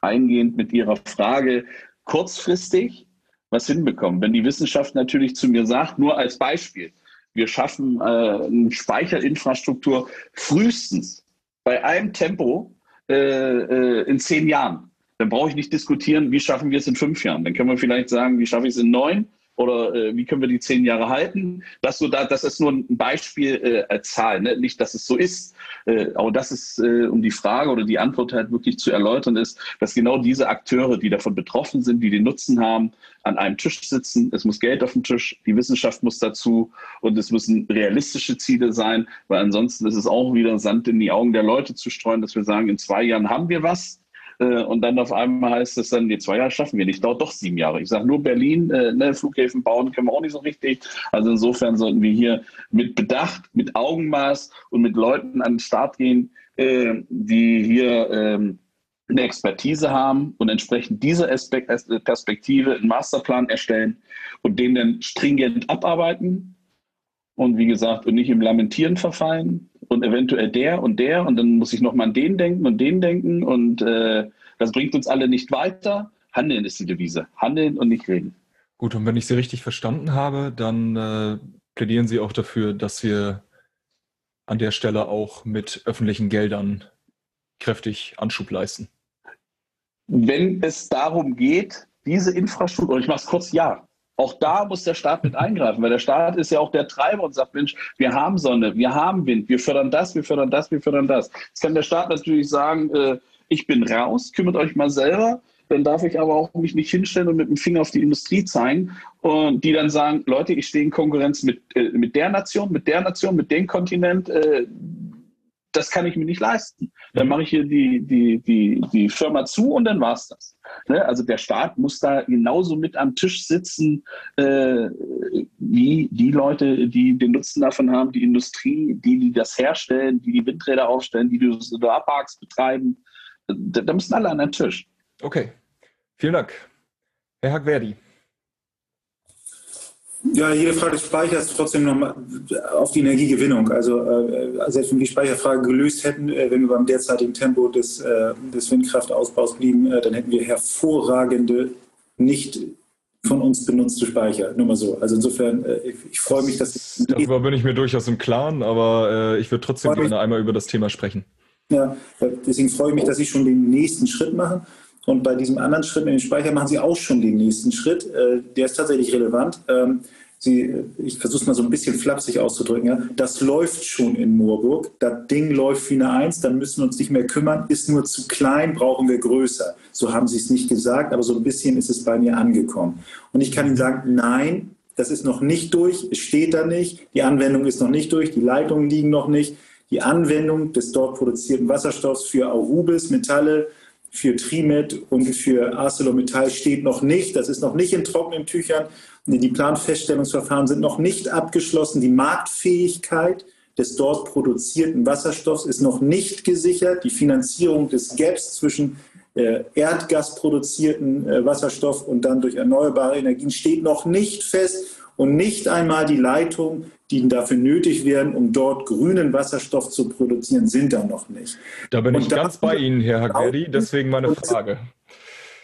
eingehend mit Ihrer Frage kurzfristig was hinbekommen. Wenn die Wissenschaft natürlich zu mir sagt, nur als Beispiel, wir schaffen äh, eine Speicherinfrastruktur frühestens bei einem Tempo äh, äh, in zehn Jahren, dann brauche ich nicht diskutieren, wie schaffen wir es in fünf Jahren. Dann können wir vielleicht sagen, wie schaffe ich es in neun oder äh, wie können wir die zehn Jahre halten? Das, so da, das ist nur ein Beispiel äh, als Zahl, ne? nicht, dass es so ist. Äh, aber das ist, äh, um die Frage oder die Antwort halt wirklich zu erläutern, ist, dass genau diese Akteure, die davon betroffen sind, die den Nutzen haben, an einem Tisch sitzen. Es muss Geld auf dem Tisch, die Wissenschaft muss dazu und es müssen realistische Ziele sein, weil ansonsten ist es auch wieder Sand in die Augen der Leute zu streuen, dass wir sagen, in zwei Jahren haben wir was und dann auf einmal heißt es dann, die zwei Jahre schaffen wir nicht, dauert doch sieben Jahre. Ich sage nur Berlin, äh, ne, Flughäfen bauen können wir auch nicht so richtig. Also insofern sollten wir hier mit Bedacht, mit Augenmaß und mit Leuten an den Start gehen, äh, die hier ähm, eine Expertise haben und entsprechend diese Perspektive einen Masterplan erstellen und den dann stringent abarbeiten und wie gesagt und nicht im Lamentieren verfallen, und eventuell der und der und dann muss ich nochmal an den denken und den denken und äh, das bringt uns alle nicht weiter. Handeln ist die Devise. Handeln und nicht reden. Gut, und wenn ich Sie richtig verstanden habe, dann äh, plädieren Sie auch dafür, dass wir an der Stelle auch mit öffentlichen Geldern kräftig Anschub leisten. Wenn es darum geht, diese Infrastruktur, und ich mache es kurz, ja, auch da muss der Staat mit eingreifen, weil der Staat ist ja auch der Treiber und sagt, Mensch, wir haben Sonne, wir haben Wind, wir fördern das, wir fördern das, wir fördern das. Jetzt kann der Staat natürlich sagen, äh, ich bin raus, kümmert euch mal selber. Dann darf ich aber auch mich nicht hinstellen und mit dem Finger auf die Industrie zeigen und die dann sagen, Leute, ich stehe in Konkurrenz mit, äh, mit der Nation, mit der Nation, mit dem Kontinent. Äh, das kann ich mir nicht leisten. Dann mache ich hier die, die, die, die Firma zu und dann war es das. Ne? Also der Staat muss da genauso mit am Tisch sitzen, äh, wie die Leute, die den Nutzen davon haben, die Industrie, die, die das herstellen, die die Windräder aufstellen, die die Solarparks betreiben. Da, da müssen alle an den Tisch. Okay, vielen Dank. Herr Hagverdi. Ja, jede Frage des Speichers trotzdem nochmal auf die Energiegewinnung. Also äh, selbst wenn wir die Speicherfrage gelöst hätten, äh, wenn wir beim derzeitigen Tempo des, äh, des Windkraftausbaus blieben, äh, dann hätten wir hervorragende, nicht von uns benutzte Speicher. Nur mal so. Also insofern, äh, ich, ich freue mich, dass... Darüber bin ich mir durchaus im Klaren, aber äh, ich würde trotzdem gerne einmal über das Thema sprechen. Ja, deswegen freue ich mich, dass Sie schon den nächsten Schritt machen. Und bei diesem anderen Schritt mit dem Speicher machen Sie auch schon den nächsten Schritt. Äh, der ist tatsächlich relevant. Ähm, Sie, ich versuche es mal so ein bisschen flapsig auszudrücken. Ja. Das läuft schon in Moorburg. Das Ding läuft wie eine Eins, dann müssen wir uns nicht mehr kümmern. Ist nur zu klein, brauchen wir größer. So haben Sie es nicht gesagt, aber so ein bisschen ist es bei mir angekommen. Und ich kann Ihnen sagen, nein, das ist noch nicht durch. Es steht da nicht. Die Anwendung ist noch nicht durch. Die Leitungen liegen noch nicht. Die Anwendung des dort produzierten Wasserstoffs für Arubis, Metalle, für Trimet und für ArcelorMittal steht noch nicht. Das ist noch nicht in trockenen Tüchern. Die Planfeststellungsverfahren sind noch nicht abgeschlossen. Die Marktfähigkeit des dort produzierten Wasserstoffs ist noch nicht gesichert. Die Finanzierung des Gaps zwischen äh, erdgasproduzierten äh, Wasserstoff und dann durch erneuerbare Energien steht noch nicht fest und nicht einmal die Leitungen, die dafür nötig wären, um dort grünen Wasserstoff zu produzieren, sind da noch nicht. Da bin und ich ganz bei Ihnen, Herr Hageri, deswegen meine Frage.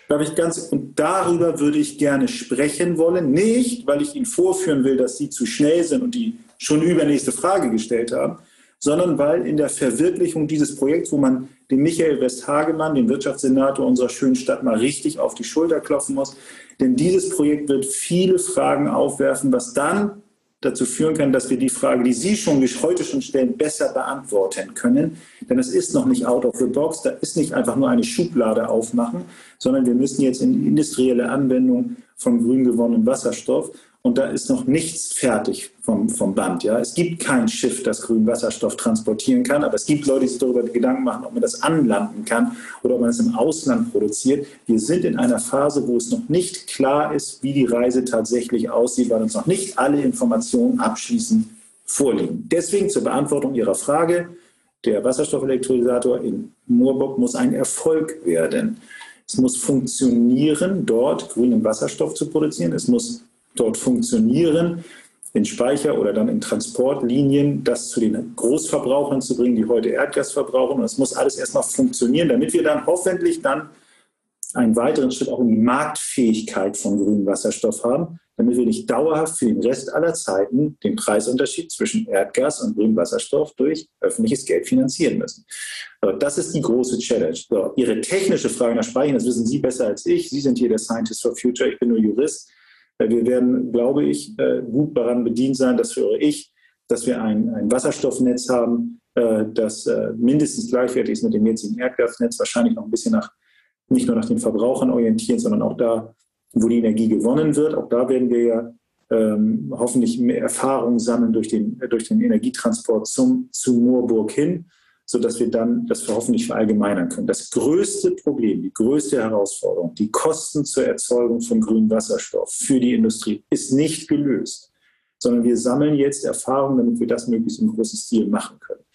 Darf ich ganz, und darüber würde ich gerne sprechen wollen, nicht, weil ich Ihnen vorführen will, dass Sie zu schnell sind und die schon übernächste Frage gestellt haben, sondern weil in der Verwirklichung dieses Projekts, wo man dem Michael Westhagemann, dem Wirtschaftssenator unserer schönen Stadt, mal richtig auf die Schulter klopfen muss, denn dieses Projekt wird viele Fragen aufwerfen, was dann dazu führen kann, dass wir die Frage, die Sie schon heute schon stellen, besser beantworten können. Denn es ist noch nicht out of the box, da ist nicht einfach nur eine Schublade aufmachen, sondern wir müssen jetzt in industrielle Anwendung von grün gewonnenem Wasserstoff und da ist noch nichts fertig vom, vom Band. Ja? Es gibt kein Schiff, das grünen Wasserstoff transportieren kann, aber es gibt Leute, die sich darüber Gedanken machen, ob man das anlanden kann oder ob man es im Ausland produziert. Wir sind in einer Phase, wo es noch nicht klar ist, wie die Reise tatsächlich aussieht, weil uns noch nicht alle Informationen abschließend vorliegen. Deswegen zur Beantwortung Ihrer Frage, der Wasserstoffelektrolysator in Moorburg muss ein Erfolg werden. Es muss funktionieren, dort grünen Wasserstoff zu produzieren. Es muss dort funktionieren, in Speicher oder dann in Transportlinien, das zu den Großverbrauchern zu bringen, die heute Erdgas verbrauchen. Und es muss alles erstmal funktionieren, damit wir dann hoffentlich dann einen weiteren Schritt auch in die Marktfähigkeit von grünem Wasserstoff haben, damit wir nicht dauerhaft für den Rest aller Zeiten den Preisunterschied zwischen Erdgas und grünem Wasserstoff durch öffentliches Geld finanzieren müssen. Aber das ist die große Challenge. So, Ihre technische Frage nach Speichern, das wissen Sie besser als ich. Sie sind hier der Scientist for Future, ich bin nur Jurist. Wir werden, glaube ich, äh, gut daran bedient sein, das höre ich, dass wir ein, ein Wasserstoffnetz haben, äh, das äh, mindestens gleichwertig ist mit dem jetzigen Erdgasnetz, wahrscheinlich noch ein bisschen nach, nicht nur nach den Verbrauchern orientieren, sondern auch da, wo die Energie gewonnen wird. Auch da werden wir ja ähm, hoffentlich mehr Erfahrung sammeln durch den, durch den Energietransport zum, zu Moorburg hin sodass wir dann das hoffentlich verallgemeinern können. Das größte Problem, die größte Herausforderung, die Kosten zur Erzeugung von grünem Wasserstoff für die Industrie ist nicht gelöst, sondern wir sammeln jetzt Erfahrungen, damit wir das möglichst im großen Stil machen können.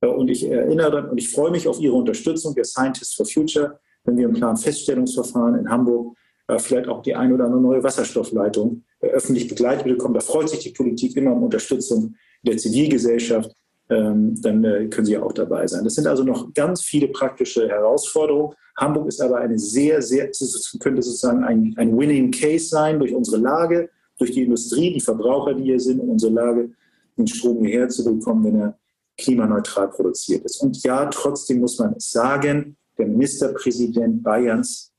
Äh, und ich erinnere und ich freue mich auf Ihre Unterstützung der Scientists for Future, wenn wir im Planfeststellungsverfahren in Hamburg äh, vielleicht auch die eine oder andere neue Wasserstoffleitung äh, öffentlich begleitet bekommen. Da freut sich die Politik immer um Unterstützung der Zivilgesellschaft dann äh, können Sie auch dabei sein. Das sind also noch ganz viele praktische Herausforderungen. Hamburg ist aber eine sehr, sehr, könnte sozusagen ein, ein Winning Case sein durch unsere Lage, durch die Industrie, die Verbraucher, die hier sind, und unsere Lage, den Strom hierher zu bekommen, wenn er klimaneutral produziert ist. Und ja, trotzdem muss man sagen, der Ministerpräsident Bayerns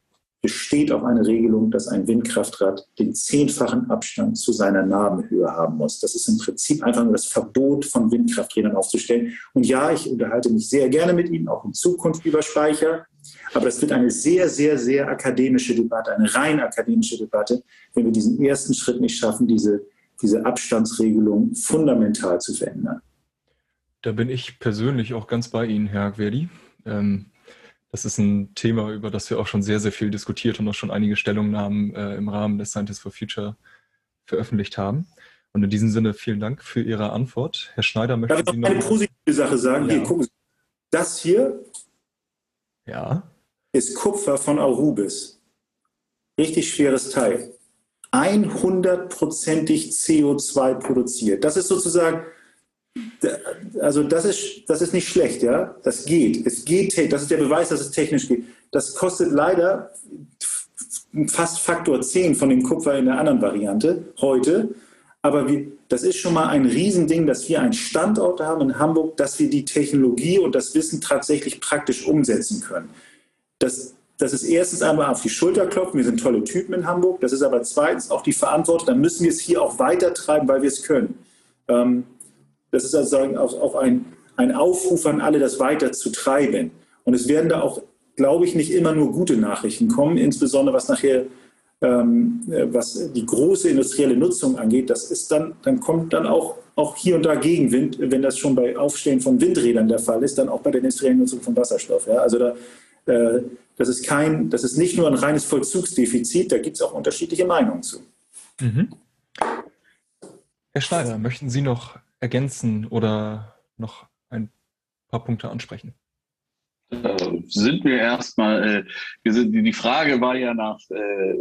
besteht auch eine Regelung, dass ein Windkraftrad den zehnfachen Abstand zu seiner Nabenhöhe haben muss. Das ist im Prinzip einfach nur das Verbot von Windkrafträdern aufzustellen. Und ja, ich unterhalte mich sehr gerne mit Ihnen, auch in Zukunft über Speicher. Aber das wird eine sehr, sehr, sehr akademische Debatte, eine rein akademische Debatte, wenn wir diesen ersten Schritt nicht schaffen, diese, diese Abstandsregelung fundamental zu verändern. Da bin ich persönlich auch ganz bei Ihnen, Herr Verdi. Ähm das ist ein Thema, über das wir auch schon sehr, sehr viel diskutiert und auch schon einige Stellungnahmen äh, im Rahmen des Scientists for Future veröffentlicht haben. Und in diesem Sinne vielen Dank für Ihre Antwort. Herr Schneider, möchte ich noch eine positive Sache sagen? Ja. Hier, gucken Sie. Das hier ja. ist Kupfer von Arubis. Richtig schweres Teil. 100%ig CO2 produziert. Das ist sozusagen, also das ist, das ist nicht schlecht, ja. Das geht. Es geht, das ist der Beweis, dass es technisch geht. Das kostet leider fast Faktor 10 von dem Kupfer in der anderen Variante heute. Aber wir, das ist schon mal ein Riesending, dass wir einen Standort haben in Hamburg, dass wir die Technologie und das Wissen tatsächlich praktisch umsetzen können. Das, das ist erstens einmal auf die Schulter klopfen, wir sind tolle Typen in Hamburg. Das ist aber zweitens auch die Verantwortung, dann müssen wir es hier auch weitertreiben, weil wir es können. Ähm, das ist also auch, auch ein, ein Aufruf an alle, das weiter zu treiben. Und es werden da auch, glaube ich, nicht immer nur gute Nachrichten kommen, insbesondere was nachher ähm, was die große industrielle Nutzung angeht, das ist dann, dann kommt dann auch, auch hier und da Gegenwind, wenn das schon bei Aufstehen von Windrädern der Fall ist, dann auch bei der industriellen Nutzung von Wasserstoff. Ja? Also da, äh, das ist kein, das ist nicht nur ein reines Vollzugsdefizit, da gibt es auch unterschiedliche Meinungen zu. Mhm. Herr Schneider, möchten Sie noch ergänzen oder noch ein paar Punkte ansprechen? Äh, sind wir erstmal, äh, sind, die Frage war ja nach äh,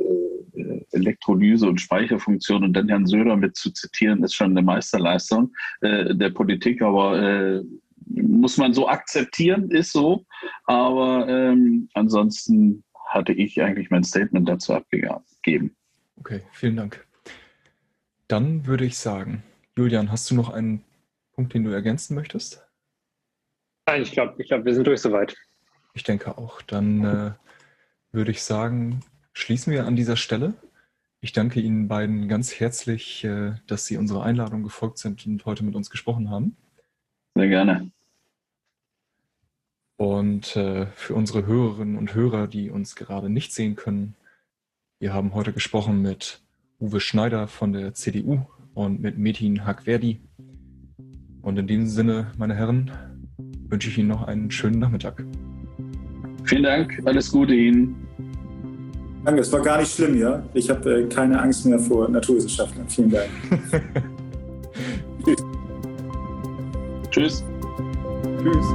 äh, Elektrolyse und Speicherfunktion und dann Herrn Söder mit zu zitieren, ist schon eine Meisterleistung äh, der Politik, aber äh, muss man so akzeptieren, ist so. Aber ähm, ansonsten hatte ich eigentlich mein Statement dazu abgegeben. Okay, vielen Dank. Dann würde ich sagen, Julian, hast du noch einen Punkt, den du ergänzen möchtest? Nein, ich glaube, ich glaub, wir sind durch soweit. Ich denke auch. Dann äh, würde ich sagen, schließen wir an dieser Stelle. Ich danke Ihnen beiden ganz herzlich, äh, dass Sie unserer Einladung gefolgt sind und heute mit uns gesprochen haben. Sehr gerne. Und äh, für unsere Hörerinnen und Hörer, die uns gerade nicht sehen können, wir haben heute gesprochen mit Uwe Schneider von der CDU und mit Metin Hakverdi. Und in diesem Sinne, meine Herren, wünsche ich Ihnen noch einen schönen Nachmittag. Vielen Dank, alles Gute Ihnen. Danke, es war gar nicht schlimm, ja. Ich habe äh, keine Angst mehr vor Naturwissenschaftlern. Vielen Dank. Tschüss. Tschüss.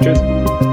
Tschüss.